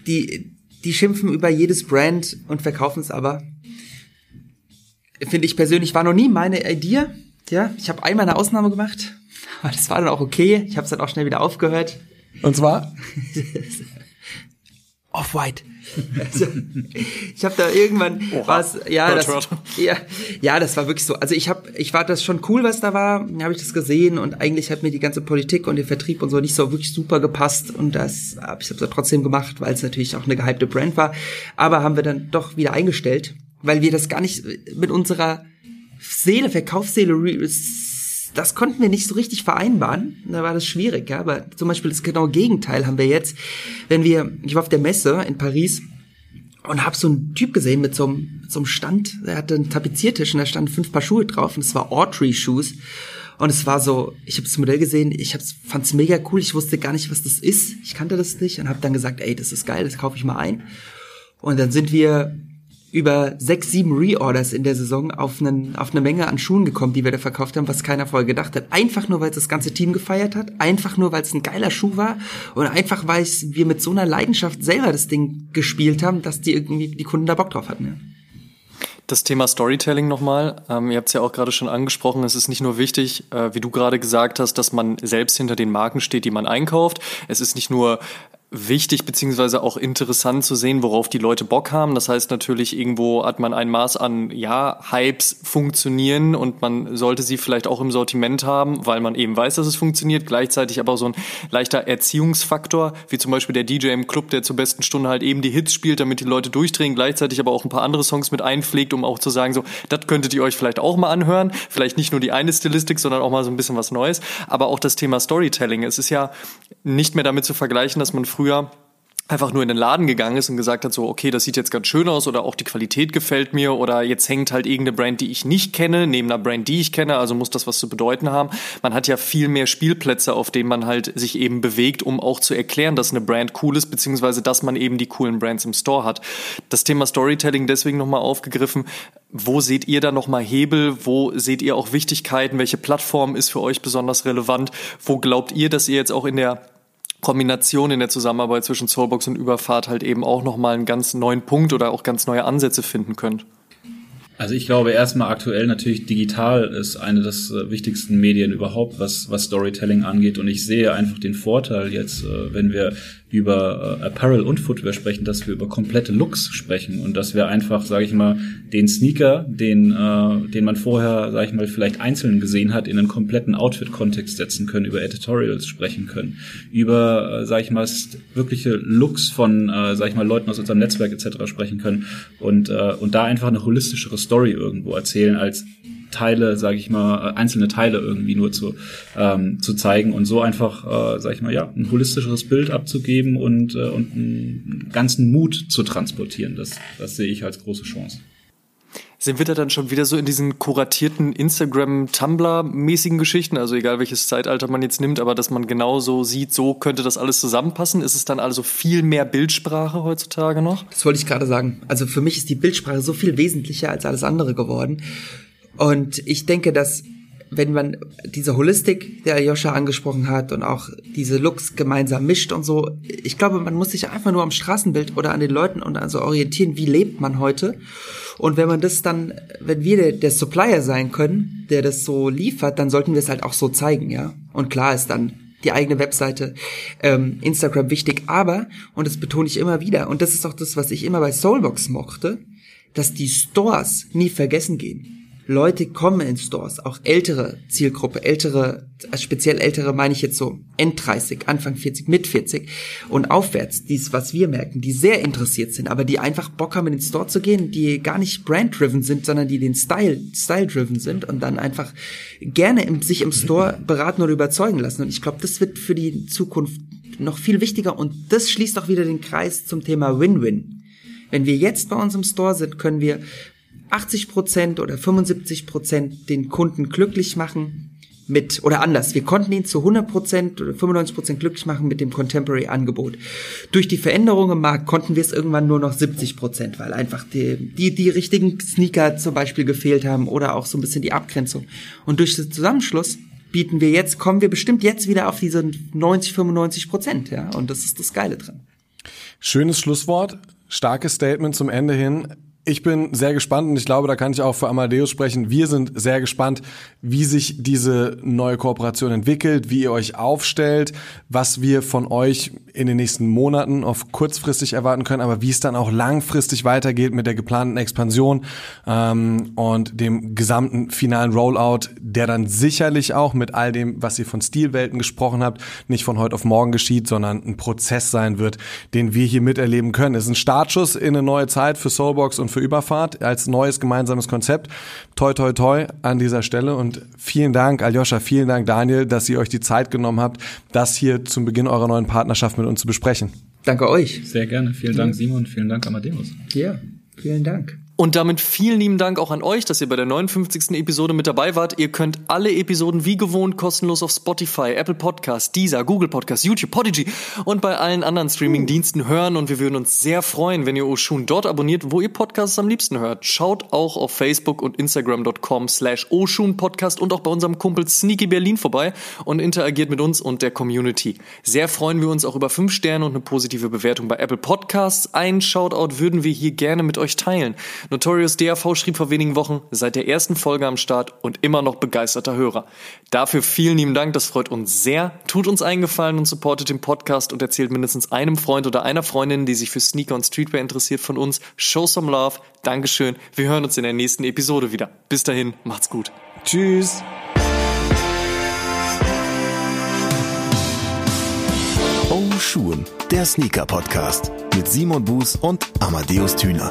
die, die schimpfen über jedes Brand und verkaufen es aber. Finde ich persönlich, war noch nie meine Idee. Ja, ich habe einmal eine Ausnahme gemacht aber das war dann auch okay. Ich habe es dann auch schnell wieder aufgehört. Und zwar? Off-White. Also, ich habe da irgendwann was, ja, das, ja, ja, das war wirklich so. Also ich habe, ich war das schon cool, was da war. Habe ich das gesehen und eigentlich hat mir die ganze Politik und der Vertrieb und so nicht so wirklich super gepasst und das habe ich hab's trotzdem gemacht, weil es natürlich auch eine gehypte Brand war. Aber haben wir dann doch wieder eingestellt, weil wir das gar nicht mit unserer Seele, Verkaufsseele das konnten wir nicht so richtig vereinbaren. Da war das schwierig, ja. Aber zum Beispiel das genaue Gegenteil haben wir jetzt, wenn wir, ich war auf der Messe in Paris und habe so einen Typ gesehen mit so einem, so einem Stand, der hatte einen Tapeziertisch und da standen fünf Paar Schuhe drauf und es war Autry Shoes. Und es war so, ich habe das Modell gesehen, ich hab's, fand's mega cool, ich wusste gar nicht, was das ist. Ich kannte das nicht und habe dann gesagt, ey, das ist geil, das kaufe ich mal ein. Und dann sind wir über sechs, sieben Reorders in der Saison auf, einen, auf eine Menge an Schuhen gekommen, die wir da verkauft haben, was keiner vorher gedacht hat. Einfach nur, weil es das ganze Team gefeiert hat, einfach nur, weil es ein geiler Schuh war und einfach, weil wir mit so einer Leidenschaft selber das Ding gespielt haben, dass die irgendwie die Kunden da Bock drauf hatten. Ja. Das Thema Storytelling nochmal. Ähm, ihr habt es ja auch gerade schon angesprochen. Es ist nicht nur wichtig, äh, wie du gerade gesagt hast, dass man selbst hinter den Marken steht, die man einkauft. Es ist nicht nur wichtig beziehungsweise auch interessant zu sehen, worauf die Leute Bock haben. Das heißt natürlich, irgendwo hat man ein Maß an, ja, Hypes funktionieren und man sollte sie vielleicht auch im Sortiment haben, weil man eben weiß, dass es funktioniert. Gleichzeitig aber so ein leichter Erziehungsfaktor, wie zum Beispiel der DJ im Club, der zur besten Stunde halt eben die Hits spielt, damit die Leute durchdrehen, gleichzeitig aber auch ein paar andere Songs mit einpflegt, um auch zu sagen, so, das könntet ihr euch vielleicht auch mal anhören. Vielleicht nicht nur die eine Stilistik, sondern auch mal so ein bisschen was Neues. Aber auch das Thema Storytelling. Es ist ja nicht mehr damit zu vergleichen, dass man früher einfach nur in den Laden gegangen ist und gesagt hat, so, okay, das sieht jetzt ganz schön aus oder auch die Qualität gefällt mir oder jetzt hängt halt irgendeine Brand, die ich nicht kenne, neben einer Brand, die ich kenne, also muss das was zu bedeuten haben. Man hat ja viel mehr Spielplätze, auf denen man halt sich eben bewegt, um auch zu erklären, dass eine Brand cool ist, beziehungsweise dass man eben die coolen Brands im Store hat. Das Thema Storytelling deswegen nochmal aufgegriffen. Wo seht ihr da nochmal Hebel? Wo seht ihr auch Wichtigkeiten? Welche Plattform ist für euch besonders relevant? Wo glaubt ihr, dass ihr jetzt auch in der Kombination in der Zusammenarbeit zwischen Soulbox und Überfahrt halt eben auch nochmal einen ganz neuen Punkt oder auch ganz neue Ansätze finden könnt. Also ich glaube erstmal aktuell natürlich digital ist eine des äh, wichtigsten Medien überhaupt, was, was Storytelling angeht. Und ich sehe einfach den Vorteil jetzt, äh, wenn wir über äh, Apparel und Footwear sprechen, dass wir über komplette Looks sprechen und dass wir einfach, sage ich mal, den Sneaker, den, äh, den man vorher, sage ich mal, vielleicht einzeln gesehen hat, in einen kompletten Outfit-Kontext setzen können, über Editorials sprechen können, über, äh, sage ich mal, wirkliche Looks von, äh, sage ich mal, Leuten aus unserem Netzwerk etc. sprechen können und äh, und da einfach eine holistischere Story irgendwo erzählen als Teile, sage ich mal, äh, einzelne Teile irgendwie nur zu, ähm, zu zeigen und so einfach, äh, sage ich mal, ja, ein holistischeres Bild abzugeben und, äh, und einen ganzen Mut zu transportieren. Das, das sehe ich als große Chance. Sind wir da dann schon wieder so in diesen kuratierten Instagram-Tumblr-mäßigen Geschichten? Also egal welches Zeitalter man jetzt nimmt, aber dass man genau so sieht, so könnte das alles zusammenpassen. Ist es dann also viel mehr Bildsprache heutzutage noch? Das wollte ich gerade sagen. Also für mich ist die Bildsprache so viel wesentlicher als alles andere geworden. Und ich denke, dass wenn man diese Holistik, der Joscha angesprochen hat und auch diese Looks gemeinsam mischt und so, ich glaube, man muss sich einfach nur am Straßenbild oder an den Leuten und also orientieren, wie lebt man heute. Und wenn man das dann, wenn wir der, der Supplier sein können, der das so liefert, dann sollten wir es halt auch so zeigen, ja. Und klar ist dann die eigene Webseite, ähm, Instagram wichtig, aber, und das betone ich immer wieder, und das ist auch das, was ich immer bei Soulbox mochte, dass die Stores nie vergessen gehen Leute kommen in Stores, auch ältere Zielgruppe, ältere, also speziell ältere meine ich jetzt so End30, Anfang 40, mit 40 und aufwärts, dies, was wir merken, die sehr interessiert sind, aber die einfach Bock haben, in den Store zu gehen, die gar nicht brand-driven sind, sondern die den Style, Style-driven sind und dann einfach gerne im, sich im Store beraten oder überzeugen lassen. Und ich glaube, das wird für die Zukunft noch viel wichtiger und das schließt auch wieder den Kreis zum Thema Win-Win. Wenn wir jetzt bei uns im Store sind, können wir 80 Prozent oder 75 Prozent den Kunden glücklich machen mit, oder anders, wir konnten ihn zu 100 Prozent oder 95 Prozent glücklich machen mit dem Contemporary-Angebot. Durch die Veränderung im Markt konnten wir es irgendwann nur noch 70 Prozent, weil einfach die, die, die richtigen Sneaker zum Beispiel gefehlt haben oder auch so ein bisschen die Abgrenzung. Und durch den Zusammenschluss bieten wir jetzt, kommen wir bestimmt jetzt wieder auf diese 90, 95 Prozent, ja. Und das ist das Geile dran. Schönes Schlusswort, starkes Statement zum Ende hin. Ich bin sehr gespannt und ich glaube, da kann ich auch für Amadeus sprechen. Wir sind sehr gespannt, wie sich diese neue Kooperation entwickelt, wie ihr euch aufstellt, was wir von euch in den nächsten Monaten auf kurzfristig erwarten können, aber wie es dann auch langfristig weitergeht mit der geplanten Expansion ähm, und dem gesamten finalen Rollout, der dann sicherlich auch mit all dem, was ihr von Stilwelten gesprochen habt, nicht von heute auf morgen geschieht, sondern ein Prozess sein wird, den wir hier miterleben können. Es ist ein Startschuss in eine neue Zeit für Soulbox und für Überfahrt als neues gemeinsames Konzept. Toi, toi, toi an dieser Stelle und vielen Dank, Aljoscha, vielen Dank, Daniel, dass ihr euch die Zeit genommen habt, das hier zum Beginn eurer neuen Partnerschaft mit uns zu besprechen. Danke euch. Sehr gerne. Vielen Dank, Simon. Vielen Dank, Amadeus. Ja, vielen Dank. Und damit vielen lieben Dank auch an euch, dass ihr bei der 59. Episode mit dabei wart. Ihr könnt alle Episoden wie gewohnt kostenlos auf Spotify, Apple Podcasts, Deezer, Google Podcasts, YouTube, Podigy und bei allen anderen Streaming-Diensten hören. Und wir würden uns sehr freuen, wenn ihr Oshun dort abonniert, wo ihr Podcasts am liebsten hört. Schaut auch auf Facebook und Instagram.com slash Oshun Podcast und auch bei unserem Kumpel Sneaky Berlin vorbei und interagiert mit uns und der Community. Sehr freuen wir uns auch über fünf Sterne und eine positive Bewertung bei Apple Podcasts. Ein Shoutout würden wir hier gerne mit euch teilen. Notorious DAV schrieb vor wenigen Wochen, seit der ersten Folge am Start und immer noch begeisterter Hörer. Dafür vielen lieben Dank, das freut uns sehr. Tut uns einen Gefallen und supportet den Podcast und erzählt mindestens einem Freund oder einer Freundin, die sich für Sneaker und Streetwear interessiert von uns. Show some love. Dankeschön. Wir hören uns in der nächsten Episode wieder. Bis dahin, macht's gut. Tschüss. Oh Schuhen, der Sneaker-Podcast mit Simon Buß und Amadeus Thüner.